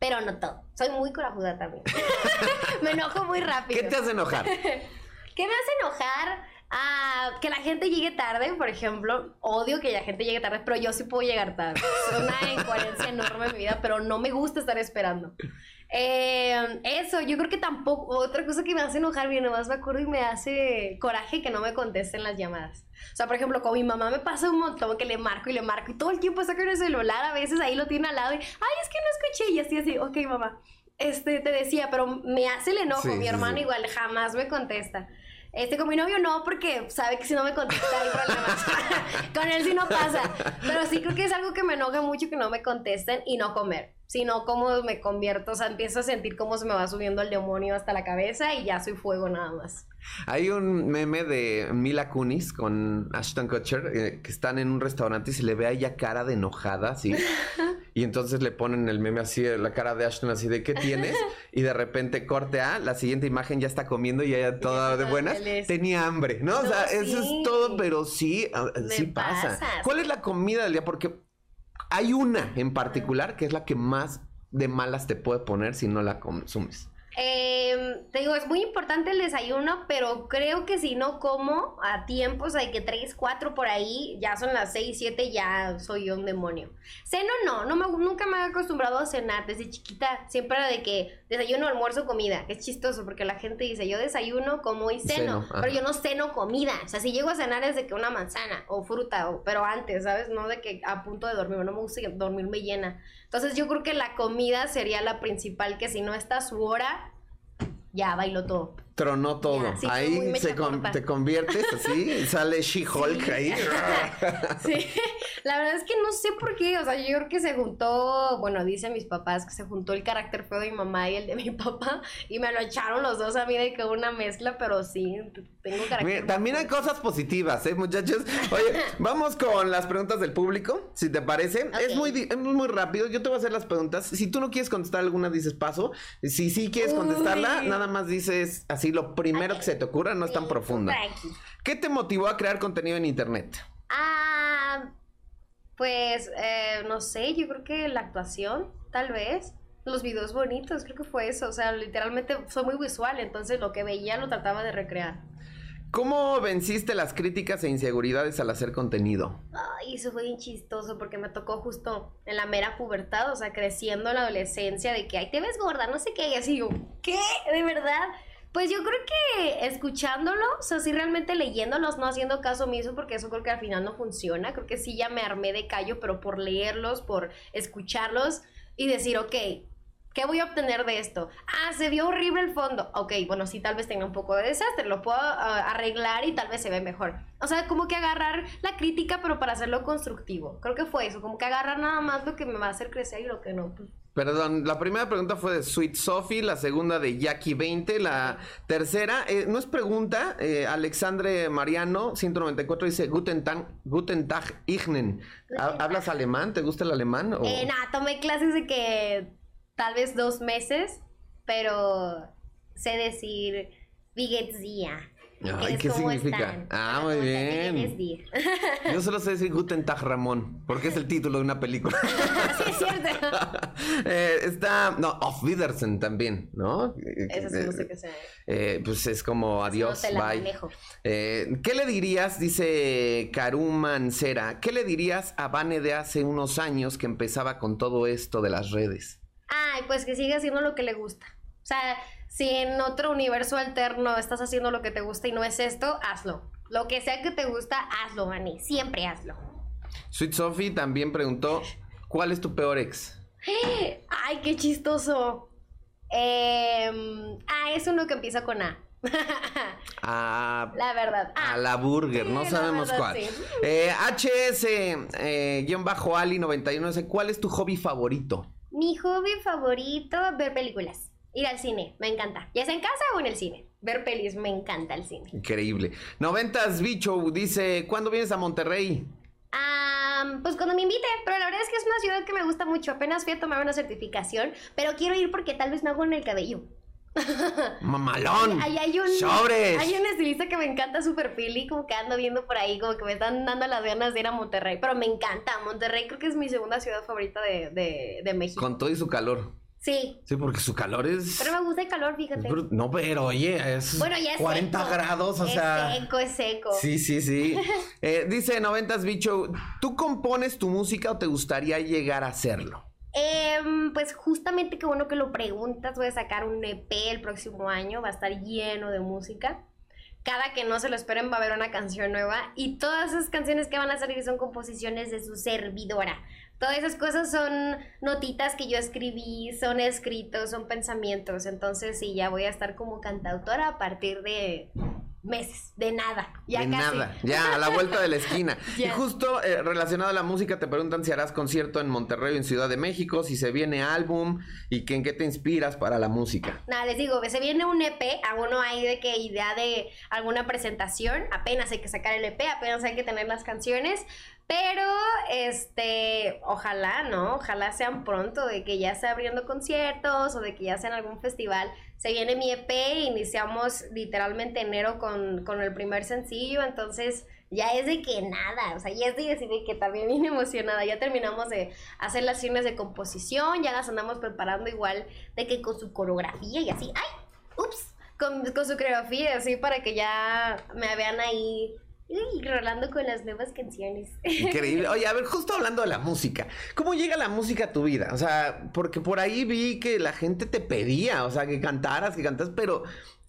pero no todo. Soy muy corajuda también. me enojo muy rápido. ¿Qué te hace enojar? ¿Qué me hace enojar? A que la gente llegue tarde, por ejemplo. Odio que la gente llegue tarde, pero yo sí puedo llegar tarde. Es una incoherencia enorme en mi vida, pero no me gusta estar esperando. Eh, eso, yo creo que tampoco. Otra cosa que me hace enojar, bien, nomás me acuerdo y me hace coraje que no me contesten las llamadas. O sea, por ejemplo, con mi mamá me pasa un montón que le marco y le marco y todo el tiempo saca el celular, a veces ahí lo tiene al lado y, ay, es que no escuché y así, así, ok, mamá. Este, te decía, pero me hace el enojo. mi hermano igual jamás me contesta. Este, con mi novio no, porque sabe que si no me contesta hay problemas. con él sí no pasa. Pero sí creo que es algo que me enoja mucho que no me contesten y no comer. Sino cómo me convierto, o sea, empiezo a sentir cómo se me va subiendo el demonio hasta la cabeza y ya soy fuego nada más. Hay un meme de Mila Kunis con Ashton Kutcher eh, que están en un restaurante y se le ve a ella cara de enojada, ¿sí? Y entonces le ponen el meme así, la cara de Ashton así de ¿qué tienes? Y de repente corte a, la siguiente imagen ya está comiendo y ella toda de buenas. Tenía hambre, ¿no? o sea, eso es todo, pero sí, ah, sí pasa. ¿Cuál es la comida del día? Porque hay una en particular que es la que más de malas te puede poner si no la consumes. Eh, te digo, es muy importante el desayuno, pero creo que si no como a tiempos, hay que 3, 4 por ahí, ya son las 6, 7, ya soy un demonio. Ceno no, no me, nunca me he acostumbrado a cenar desde chiquita, siempre era de que desayuno, almuerzo, comida. Es chistoso porque la gente dice, yo desayuno, como y ceno, pero yo no ceno comida. O sea, si llego a cenar es de que una manzana o fruta, o, pero antes, ¿sabes? No de que a punto de dormir, no me gusta dormirme llena. Entonces yo creo que la comida sería la principal, que si no está su hora, ya bailo todo. tronó todo. ahí se te conviertes así, sale She-Hulk ahí. sí, la verdad es que no sé por qué, o sea, yo creo que se juntó, bueno, dicen mis papás que se juntó el carácter feo de mi mamá y el de mi papá y me lo echaron los dos a mí de que una mezcla, pero sí, tengo carácter. también hay cosas positivas, ¿eh, muchachos? Oye, vamos con las preguntas del público, si te parece. Es, muy, es muy rápido, yo te voy a hacer las preguntas. Si tú no quieres contestar alguna, dices paso. Si sí quieres contestarla, nada más dices así lo primero que se te ocurra, no es tan profunda. ¿Qué te motivó a crear contenido en internet? Ah, pues eh, no sé, yo creo que la actuación, tal vez. Los videos bonitos, creo que fue eso. O sea, literalmente soy muy visual, entonces lo que veía lo trataba de recrear. ¿Cómo venciste las críticas e inseguridades al hacer contenido? Ay, eso fue bien chistoso porque me tocó justo en la mera pubertad, o sea, creciendo en la adolescencia, de que, ay, te ves gorda, no sé qué, y así, yo, ¿qué? ¿De verdad? Pues yo creo que escuchándolo, o sea, sí realmente leyéndolos, no haciendo caso omiso, porque eso creo que al final no funciona. Creo que sí ya me armé de callo, pero por leerlos, por escucharlos y decir, ok, ¿Qué voy a obtener de esto? Ah, se vio horrible el fondo. Ok, bueno, sí, tal vez tenga un poco de desastre, lo puedo ah, arreglar y tal vez se ve mejor. O sea, como que agarrar la crítica, pero para hacerlo constructivo. Creo que fue eso, como que agarrar nada más lo que me va a hacer crecer y lo que no. Pues. Perdón, la primera pregunta fue de Sweet Sophie, la segunda de Jackie 20, la tercera, eh, no es pregunta, eh, Alexandre Mariano, 194, dice Guten Tag, Guten Tag Ignen. ¿Hablas alemán? ¿Te gusta el alemán? Eh, nada, tomé clases de que tal vez dos meses, pero sé decir Vigetzia. Ay, ¿qué significa? Ah, muy bien. Yo solo sé decir Guten Tag Ramón, porque es el título de una película. sí, es cierto. eh, está, no, Auf Wiedersehen también, ¿no? Eso sí, no sé qué sea. Eh, pues es como adiós, no bye. Eh, ¿Qué le dirías, dice Karuman Cera, qué le dirías a Vane de hace unos años que empezaba con todo esto de las redes? Ay, pues que siga haciendo lo que le gusta. O sea, si en otro universo alterno estás haciendo lo que te gusta y no es esto, hazlo. Lo que sea que te gusta, hazlo, Manny. Siempre hazlo. Sweet Sophie también preguntó, ¿cuál es tu peor ex? Ay, qué chistoso. Em, ah, es uno que empieza con A. a, la verdad. a la burger, no sabemos cuál. Eh, HS-Ali91, ¿cuál es tu hobby favorito? Mi hobby favorito, ver películas. Ir al cine, me encanta. Ya sea en casa o en el cine. Ver pelis, me encanta el cine. Increíble. Noventas Bicho dice, ¿cuándo vienes a Monterrey? pues cuando me invite, pero la verdad es que es una ciudad que me gusta mucho. Apenas fui a tomar una certificación, pero quiero ir porque tal vez me hago en el cabello. Mamalón. Ahí hay un, Sobres. Hay un estilista que me encanta su perfil y como que ando viendo por ahí, como que me están dando las ganas de ir a Monterrey. Pero me encanta. Monterrey creo que es mi segunda ciudad favorita de, de, México. Con todo y su calor. Sí. Sí, porque su calor es. Pero me gusta el calor, fíjate. No, pero oye, es. Bueno, ya es 40 grados, o sea. Es seco, es seco. Sí, sí, sí. eh, dice Noventas Bicho, ¿tú compones tu música o te gustaría llegar a hacerlo? Em, pues justamente qué bueno que lo preguntas, voy a sacar un EP el próximo año, va a estar lleno de música. Cada que no se lo esperen va a haber una canción nueva y todas esas canciones que van a salir son composiciones de su servidora. Todas esas cosas son notitas que yo escribí, son escritos, son pensamientos. Entonces sí, ya voy a estar como cantautora a partir de meses, de nada. Ya de nada, ya a la vuelta de la esquina. Y justo eh, relacionado a la música, te preguntan si harás concierto en Monterrey o en Ciudad de México, si se viene álbum y que en qué te inspiras para la música. Nada, les digo, se viene un EP, aún no hay de qué idea de alguna presentación, apenas hay que sacar el EP, apenas hay que tener las canciones, pero, este, ojalá, ¿no? Ojalá sean pronto, de que ya esté abriendo conciertos o de que ya sea en algún festival. Se viene mi EP, iniciamos literalmente enero con, con el primer sencillo, entonces ya es de que nada, o sea, ya es de decir que también bien emocionada. Ya terminamos de hacer las cines de composición, ya las andamos preparando igual de que con su coreografía y así. ¡Ay! ¡Ups! Con, con su coreografía, así para que ya me vean ahí y rolando con las nuevas canciones. Increíble. Oye, a ver, justo hablando de la música, ¿cómo llega la música a tu vida? O sea, porque por ahí vi que la gente te pedía, o sea, que cantaras, que cantas, pero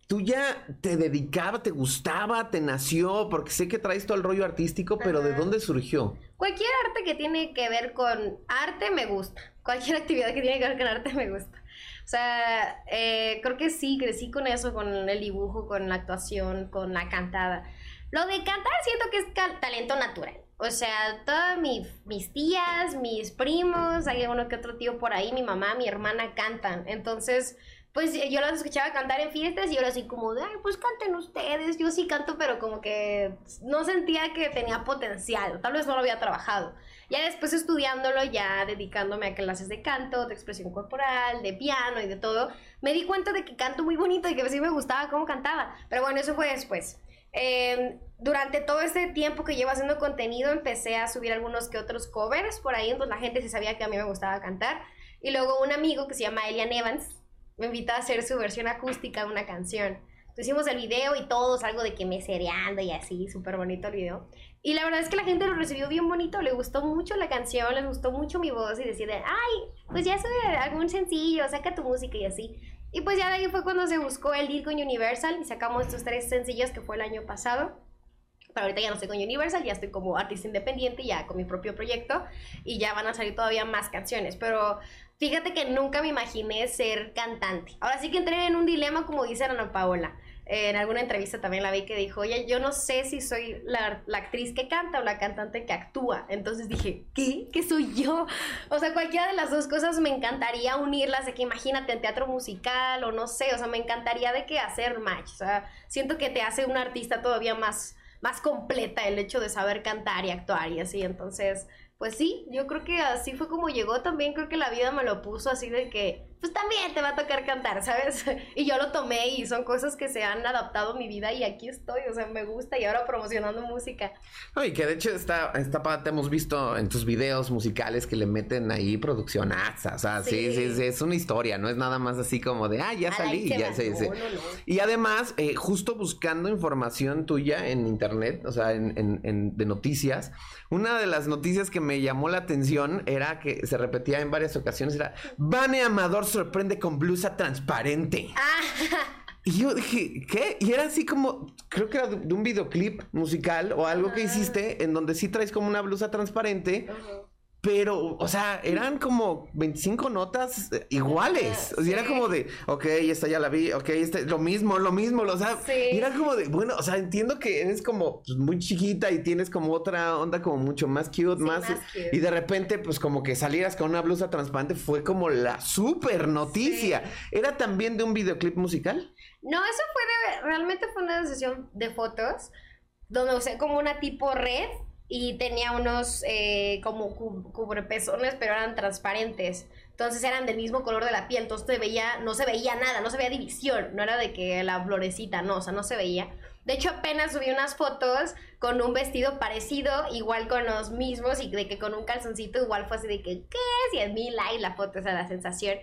tú ya te dedicaba, te gustaba, te nació, porque sé que traes todo el rollo artístico, pero ¿de dónde surgió? Cualquier arte que tiene que ver con arte me gusta. Cualquier actividad que tiene que ver con arte me gusta. O sea, eh, creo que sí, crecí con eso, con el dibujo, con la actuación, con la cantada. Lo de cantar siento que es talento natural. O sea, todas mis tías, mis primos, hay uno que otro tío por ahí, mi mamá, mi hermana cantan. Entonces, pues yo los escuchaba cantar en fiestas y yo era así como de, pues canten ustedes. Yo sí canto, pero como que no sentía que tenía potencial. Tal vez no lo había trabajado. Ya después estudiándolo, ya dedicándome a clases de canto, de expresión corporal, de piano y de todo, me di cuenta de que canto muy bonito y que sí me gustaba cómo cantaba. Pero bueno, eso fue después. Em, durante todo este tiempo que llevo haciendo contenido, empecé a subir algunos que otros covers por ahí, entonces la gente sí sabía que a mí me gustaba cantar. Y luego un amigo que se llama Elian Evans, me invitó a hacer su versión acústica de una canción. hicimos el video y todos algo de que me cereando y así, súper bonito el video. Y la verdad es que la gente lo recibió bien bonito, le gustó mucho la canción, les gustó mucho mi voz y decía, ay, pues ya sube algún sencillo, saca tu música y así. Y pues ya de ahí fue cuando se buscó el deal con Universal y sacamos estos tres sencillos que fue el año pasado. Pero ahorita ya no estoy con Universal, ya estoy como artista independiente, ya con mi propio proyecto y ya van a salir todavía más canciones. Pero Fíjate que nunca me imaginé ser cantante. Ahora sí que entré en un dilema, como dice Ana Paola. En alguna entrevista también la vi que dijo, oye, yo no sé si soy la, actriz que canta o la cantante que actúa. Entonces dije, ¿qué? ¿Qué soy yo? O sea, cualquiera de las dos cosas me encantaría unirlas, de que imagínate en teatro musical o no sé, o sea, me encantaría de que hacer match. O sea, siento que te hace un artista todavía más, más completa el hecho de saber cantar y actuar y así. Entonces, pues sí, yo creo que así fue como llegó también, creo que la vida me lo puso así de que, pues también te va a tocar cantar, ¿sabes? Y yo lo tomé y son cosas que se han adaptado a mi vida y aquí estoy, o sea, me gusta y ahora promocionando música. Ay, que de hecho esta, esta parte hemos visto en tus videos musicales que le meten ahí producción o sea, sí. Sí, sí, es una historia, no es nada más así como de, ah, ya salí, ya sí, sí. Y además, eh, justo buscando información tuya en internet, o sea, en, en, en, de noticias, una de las noticias que me llamó la atención era que se repetía en varias ocasiones, era, Vane Amador sorprende con blusa transparente. Ah. Y yo dije, ¿qué? Y era así como, creo que era de un videoclip musical o algo que hiciste en donde sí traes como una blusa transparente. Pero, o sea, eran como 25 notas iguales. O sea, era como de, ok, esta ya la vi, ok, este, lo mismo, lo mismo, o sea, era como de, bueno, o sea, entiendo que eres como pues, muy chiquita y tienes como otra onda como mucho más cute, más, y de repente, pues como que salieras con una blusa transparente fue como la super noticia. ¿Era también de un videoclip musical? No, eso fue de, realmente fue una sesión de fotos donde usé como una tipo red y tenía unos eh, como cubrepezones, pero eran transparentes. Entonces eran del mismo color de la piel, entonces se veía, no se veía nada, no se veía división, no era de que la florecita, no, o sea, no se veía. De hecho, apenas subí unas fotos con un vestido parecido, igual con los mismos, y de que con un calzoncito igual fue así de que, ¿qué? 100 mil likes la foto, esa la sensación.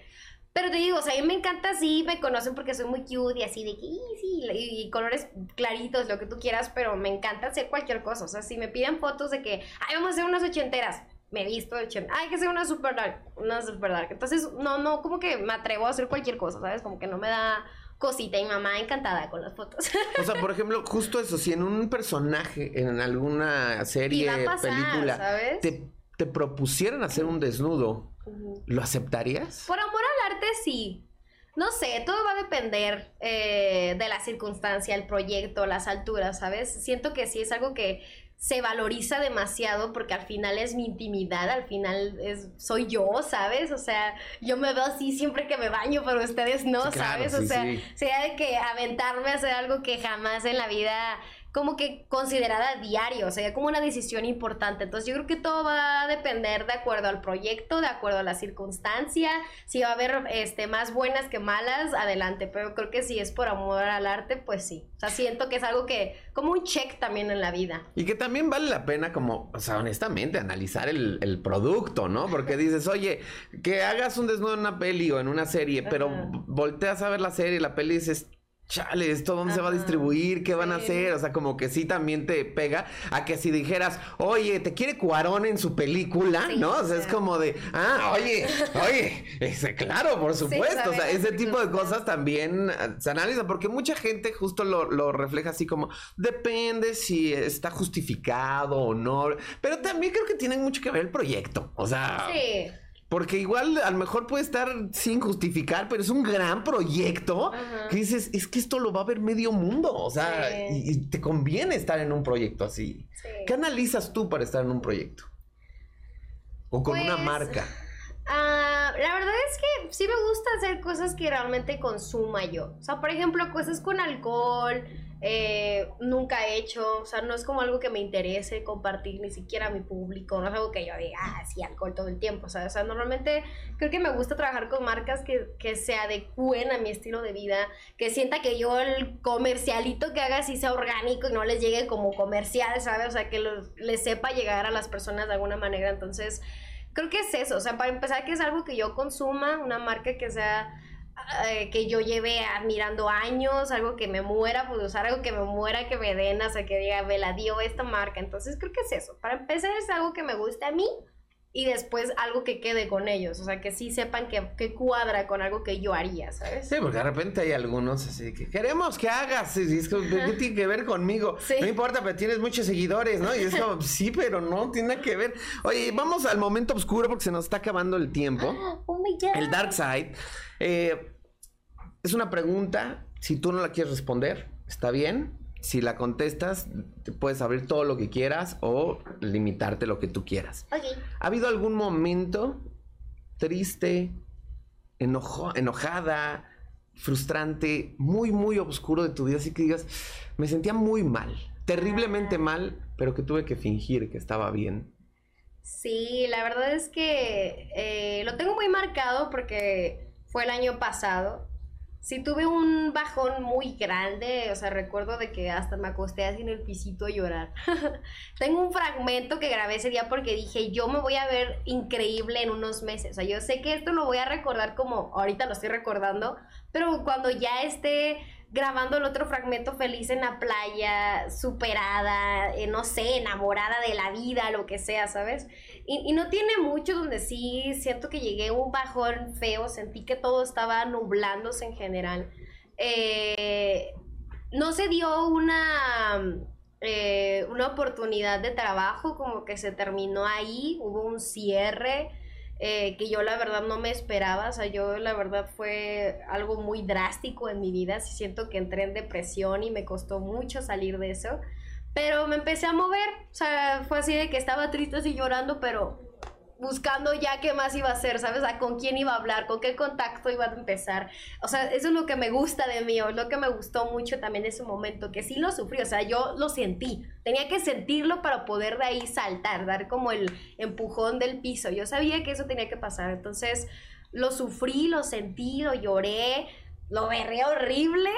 Pero te digo, o sea, a mí me encanta así, me conocen porque soy muy cute y así de que, sí, y, colores claritos, lo que tú quieras, pero me encanta hacer cualquier cosa. O sea, si me piden fotos de que, ay, vamos a hacer unas ochenteras, me he visto de ochenta, ay, que hacer una super dark, una super dark. Entonces, no, no, como que me atrevo a hacer cualquier cosa, ¿sabes? Como que no me da cosita y mamá encantada con las fotos. O sea, por ejemplo, justo eso, si en un personaje, en alguna serie, película, te, te propusieran hacer un desnudo, ¿Lo aceptarías? Por amor al sí. No sé, todo va a depender eh, de la circunstancia, el proyecto, las alturas, ¿sabes? Siento que sí es algo que se valoriza demasiado porque al final es mi intimidad, al final es soy yo, ¿sabes? O sea, yo me veo así siempre que me baño, pero ustedes no, ¿sabes? o sea, sea de que aventarme a hacer algo que jamás en la vida como que considerada diario, o sea, como una decisión importante. Entonces yo creo que todo va a depender de acuerdo al proyecto, de acuerdo a la circunstancia, si va a haber este, más buenas que malas, adelante, pero creo que si es por amor al arte, pues sí. O sea, siento que es algo que, como un check también en la vida. Y que también vale la pena como, o sea, honestamente, analizar el, el producto, ¿no? Porque dices, oye, que hagas un desnudo en una peli o en una serie, pero volteas a ver la serie y la peli y dices, chale, ¿esto dónde se va a distribuir? ¿Qué van a hacer? O sea, como que sí también te pega a que si dijeras, oye, te quiere Cuarón en su película, ¿no? O sea, es como de, ah, oye, oye, ese, claro, por supuesto. o sea, ese tipo de cosas también ah, se analiza, porque mucha gente justo lo, lo refleja así como, depende si está justificado o no, pero también creo que tiene mucho que ver el proyecto. O sea... Sí Porque igual a lo mejor puede estar sin justificar, pero es un gran proyecto que dices, es que esto lo va a ver medio mundo. O sea, y, te conviene estar en un proyecto así. ¿Qué analizas tú para estar en un proyecto? O con una pues, marca. Ah, la verdad es que sí me gusta hacer cosas que realmente consuma yo. O sea, por ejemplo, cosas con alcohol eh, nunca he hecho, o sea, no es como algo que me interese compartir ni siquiera a mi público, no es algo que yo diga, ah, sí, alcohol todo el tiempo, o sea, normalmente creo que me gusta trabajar con marcas que, que, se adecúen a mi estilo de vida, que sienta que yo el comercialito que haga sí sea orgánico y no les llegue como comercial, ¿sabes? O sea, que les sepa llegar a las personas de alguna manera, entonces creo que es eso, o sea, para empezar que es algo que yo consuma, una marca que sea eh, que yo lleve admirando años, algo que me muera pues usar, algo que me muera, que me den, o sea, que diga, me la dio esta marca. Entonces creo que es eso. Para empezar es algo que me guste a mí y después algo que quede con ellos, o sea, que sí sepan que, que, cuadra con algo que yo haría, ¿sabes? Sí, porque de repente hay algunos así que queremos que hagas, y es como, ¿qué tiene que ver conmigo? No importa, pero tienes muchos seguidores, ¿no? Y es como, sí, pero no, tiene que ver. Oye, vamos al momento oscuro porque se nos está acabando el tiempo. Oh my God. El Dark Side. Eh, es una pregunta, si tú no la quieres responder, está bien. Si la contestas, te puedes abrir todo lo que quieras o limitarte lo que tú quieras. ¿Ha habido algún momento triste, enojada, frustrante, muy, muy oscuro de tu vida? Así que digas, me sentía muy mal, terriblemente ah. mal, pero que tuve que fingir que estaba bien. Sí, la verdad es que eh, lo tengo muy marcado porque fue el año pasado sí tuve un bajón muy grande, o sea, recuerdo de que hasta me acosté así en el pisito a llorar. Tengo un fragmento que grabé ese día porque dije, yo me voy a ver increíble en unos meses, o sea, yo sé que esto lo voy a recordar como ahorita lo estoy recordando, pero cuando ya esté grabando el otro fragmento feliz en la playa, superada, eh, no sé, enamorada de la vida, lo que sea, ¿sabes? Y, no tiene mucho donde sí siento que llegué un bajón feo, sentí que todo estaba nublándose en general. Eh, no se dio una, eh, una oportunidad de trabajo, como que se terminó ahí, hubo un cierre eh, que yo la verdad no me esperaba, o sea, yo la verdad fue algo muy drástico en mi vida, siento que entré en depresión y me costó mucho salir de eso, pero me empecé a mover, o sea, fue así de que estaba triste así llorando, pero buscando ya qué más iba a hacer, ¿sabes? A con quién iba a hablar, con qué contacto iba a empezar. O sea, eso es lo que me gusta de mí, o es lo que me gustó mucho también de ese momento, que sí lo sufrí, o sea, yo lo sentí. Tenía que sentirlo para poder de ahí saltar, dar como el empujón del piso. Yo sabía que eso tenía que pasar, entonces lo sufrí, lo sentí, lo lloré, lo berré horrible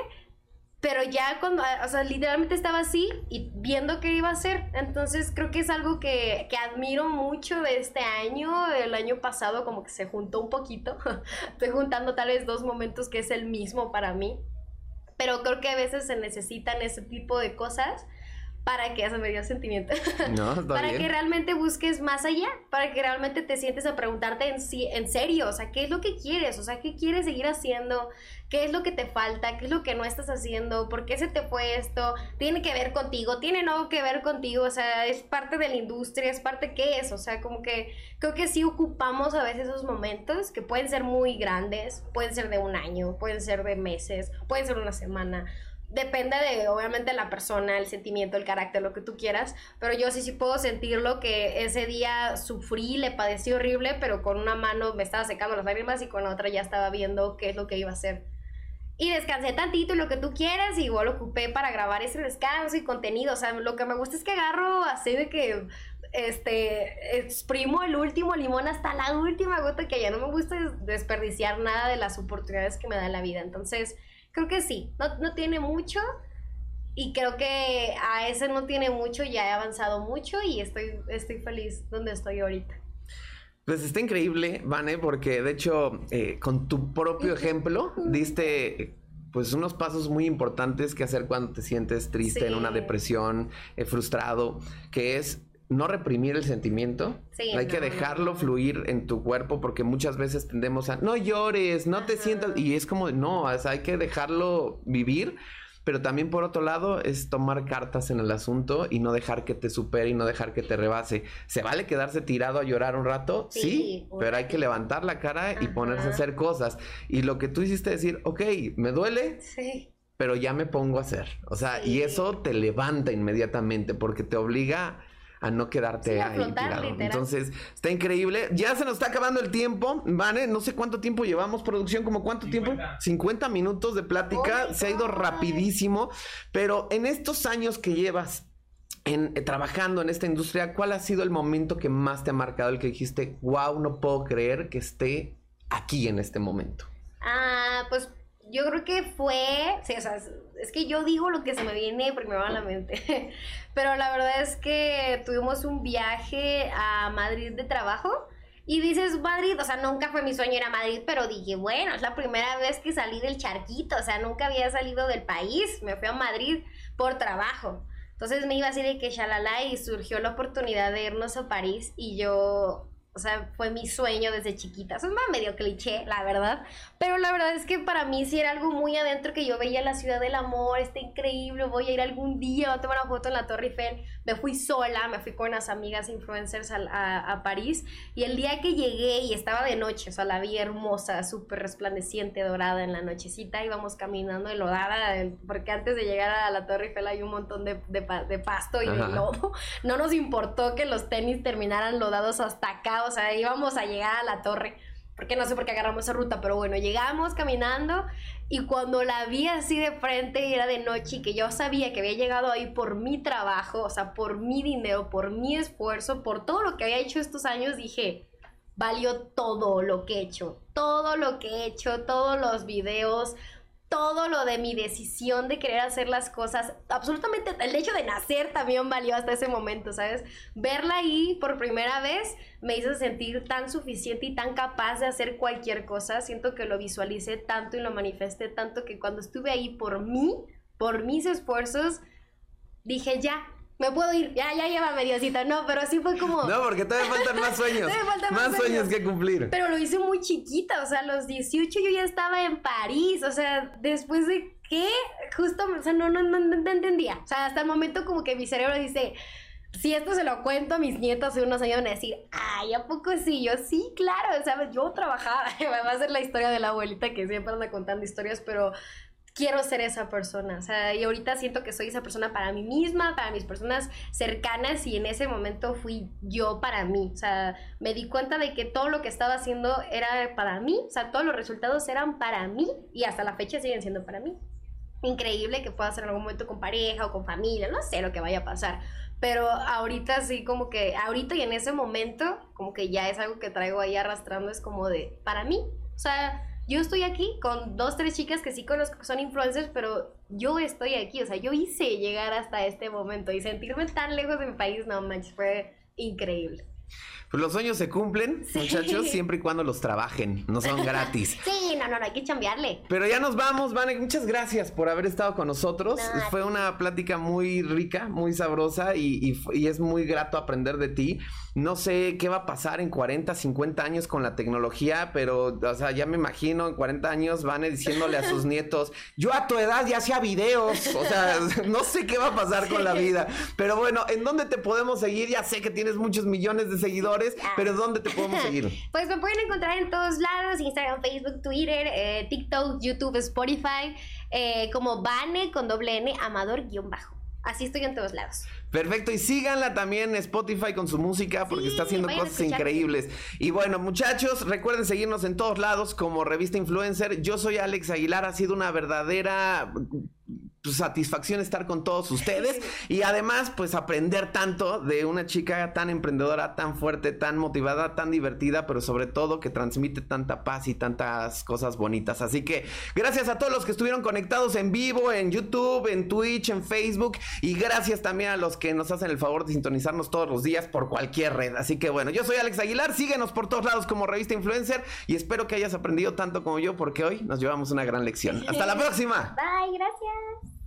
pero ya cuando, o sea, literalmente estaba así y viendo qué iba a hacer. Entonces creo que es algo que, que, admiro mucho de este año. El año pasado como que se juntó un poquito. Estoy juntando tal vez dos momentos que es el mismo para mí. Pero creo que a veces se necesitan ese tipo de cosas para que, eso me dio sentimiento, para que realmente busques más allá, para que realmente te sientes a preguntarte en, en serio, o sea, ¿qué es lo que quieres? O sea, ¿qué quieres seguir haciendo? ¿Qué es lo que te falta? ¿Qué es lo que no estás haciendo? ¿Por qué se te fue esto? ¿Tiene que ver contigo? ¿Tiene no que ver contigo? O sea, es parte de la industria, es parte qué es, o sea, como que creo que sí ocupamos a veces esos momentos que pueden ser muy grandes, pueden ser de un año, pueden ser de meses, pueden ser una semana depende de, obviamente, la persona, el sentimiento, el carácter, lo que tú quieras, pero yo sí sí puedo sentirlo que ese día sufrí, le padecí horrible, pero con una mano me estaba secando las lágrimas y con la otra ya estaba viendo qué es lo que iba a hacer. Y descansé tantito y lo que tú quieras, y igual ocupé para grabar ese descanso y contenido. O sea, lo que me gusta es que agarro así de que este, exprimo el último limón hasta la última gota que ya no me gusta desperdiciar nada de las oportunidades que me da la vida. Entonces, creo que sí, no, no tiene mucho y creo que a ese no tiene mucho, ya he avanzado mucho y estoy, estoy feliz donde estoy ahorita. Pues está increíble, Vane, porque de hecho, eh, con tu propio ejemplo, diste pues unos pasos muy importantes que hacer cuando te sientes triste, en una depresión, eh, frustrado, que es no reprimir el sentimiento. hay que dejarlo fluir en tu cuerpo porque muchas veces tendemos a no llores, no te sientas y es como no, hay que dejarlo vivir pero también por otro lado es tomar cartas en el asunto y no dejar que te supere y no dejar que te rebase. ¿Se vale quedarse tirado a llorar un rato? Sí, pero hay que levantar la cara y ponerse a hacer cosas. Y lo que tú hiciste decir, ok, me duele. Sí pero ya me pongo a hacer. O sea, y eso te levanta inmediatamente porque te obliga a no quedarte ahí tirado. Entonces, está increíble. Ya se nos está acabando el tiempo, ¿vale? No sé cuánto tiempo llevamos, producción, como cuánto tiempo? 50 minutos de plática, se ha ido rapidísimo, pero en estos años que llevas en, eh, trabajando en esta industria, ¿cuál ha sido el momento que más te ha marcado, el que dijiste, wow, no puedo creer que esté aquí en este momento? Ah, pues yo creo que fue, sí, o sea, es que yo digo lo que se me viene primero a la mente, pero la verdad es que tuvimos un viaje a Madrid de trabajo y dices Madrid, o sea, nunca fue mi sueño ir a Madrid, pero dije, bueno, es la primera vez que salí del charquito, o sea, nunca había salido del país, me fui a Madrid por trabajo. Entonces me iba así de que shalala y surgió la oportunidad de irnos a París y yo sea, fue mi sueño desde chiquita. Eso es más medio cliché, la verdad. Pero la verdad es que para mí sí era algo muy adentro que yo veía la ciudad del amor, está increíble, voy a ir algún día, a tomar una foto en la Torre Eiffel. Me fui sola, me fui con unas amigas influencers a, a, París. Y el día que llegué y estaba de noche, o sea, la vi hermosa, súper resplandeciente, dorada en la nochecita. Íbamos caminando enlodada, porque antes de llegar a la Torre Eiffel hay un montón de, de, de pasto y de lodo. No nos importó que los tenis terminaran lodados hasta acá o sea, íbamos a llegar a la torre, porque no sé por qué agarramos esa ruta, pero bueno, llegamos caminando y cuando la vi así de frente y era de noche y que yo sabía que había llegado ahí por mi trabajo, o sea, por mi dinero, por mi esfuerzo, por todo lo que había hecho estos años, dije, valió todo lo que he hecho, todo lo que he hecho, todos los videos, todo lo de mi decisión de querer hacer las cosas, absolutamente el hecho de nacer también valió hasta ese momento, ¿sabes? Verla ahí por primera vez me hizo sentir tan suficiente y tan capaz de hacer cualquier cosa. Siento que lo visualicé tanto y lo manifesté tanto que cuando estuve ahí por mí, por mis esfuerzos, dije ya, me puedo ir, ya, ya lleva mediocita, no, pero sí fue como... No, porque todavía faltan más sueños. faltan más, sueños. que cumplir. Pero lo hice muy chiquita, o sea, a los 18 yo ya estaba en París, o sea, después de qué, justo, o sea, no, no, no, no entendía. O sea, hasta el momento como que mi cerebro dice, si esto se lo cuento a mis nietos de unos años van a decir, ay, ¿a poco sí? Yo sí, claro, ¿sabes? Yo trabajaba, va a ser la historia de la abuelita que siempre anda contando historias, pero quiero ser esa persona, o sea, y ahorita siento que soy esa persona para mí misma, para mis personas cercanas y en ese momento fui yo para mí, o sea, me di cuenta de que todo lo que estaba haciendo era para mí, o sea, todos los resultados eran para mí y hasta la fecha siguen siendo para mí. Increíble que pueda hacer en algún momento con pareja o con familia, no sé lo que vaya a pasar, pero ahorita sí como que, ahorita y en ese momento, como que ya es algo que traigo ahí arrastrando, es como de, para mí, o sea, yo estoy aquí con dos, tres chicas que sí conozco que son influencers, pero yo estoy aquí, o sea, yo hice llegar hasta este momento y sentirme tan lejos de mi país, no manches, fue increíble. Pues los sueños se cumplen, muchachos, siempre y cuando los trabajen, no son gratis. sí, no, no, no, hay que chambearle. Pero ya nos vamos, Vane, muchas gracias por haber estado con nosotros. Fue una plática muy rica, muy sabrosa y, y, es muy grato aprender de ti. No sé qué va a pasar en 40, 50 años con la tecnología, pero, o sea, ya me imagino en 40 años Vane diciéndole a sus nietos, yo a tu edad ya hacía videos, o sea, no sé qué va a pasar con la vida. Pero bueno, ¿en dónde te podemos seguir? Ya sé que tienes muchos millones de seguidores pero ¿dónde te podemos seguir? Pues me pueden encontrar en todos lados, Instagram, Facebook, Twitter, eh, TikTok, YouTube, Spotify, eh, como Bane con doble N, Amador guion bajo. Así estoy en todos lados. Perfecto, y síganla también en Spotify con su música porque está haciendo cosas increíbles. Y bueno, muchachos, recuerden seguirnos en todos lados como Revista Influencer. Yo soy Alex Aguilar, ha sido una verdadera pues, satisfacción estar con todos ustedes y además pues aprender tanto de una chica tan emprendedora, tan fuerte, tan motivada, tan divertida, pero sobre todo que transmite tanta paz y tantas cosas bonitas. Así que gracias a todos los que estuvieron conectados en vivo, en YouTube, en Twitch, en Facebook y gracias también a los que nos hacen el favor de sintonizarnos todos los días por cualquier red. Así que bueno, yo soy Alex Aguilar, síguenos por todos lados como revista influencer y espero que hayas aprendido tanto como yo porque hoy nos llevamos una gran lección. Hasta la próxima. Bye, gracias.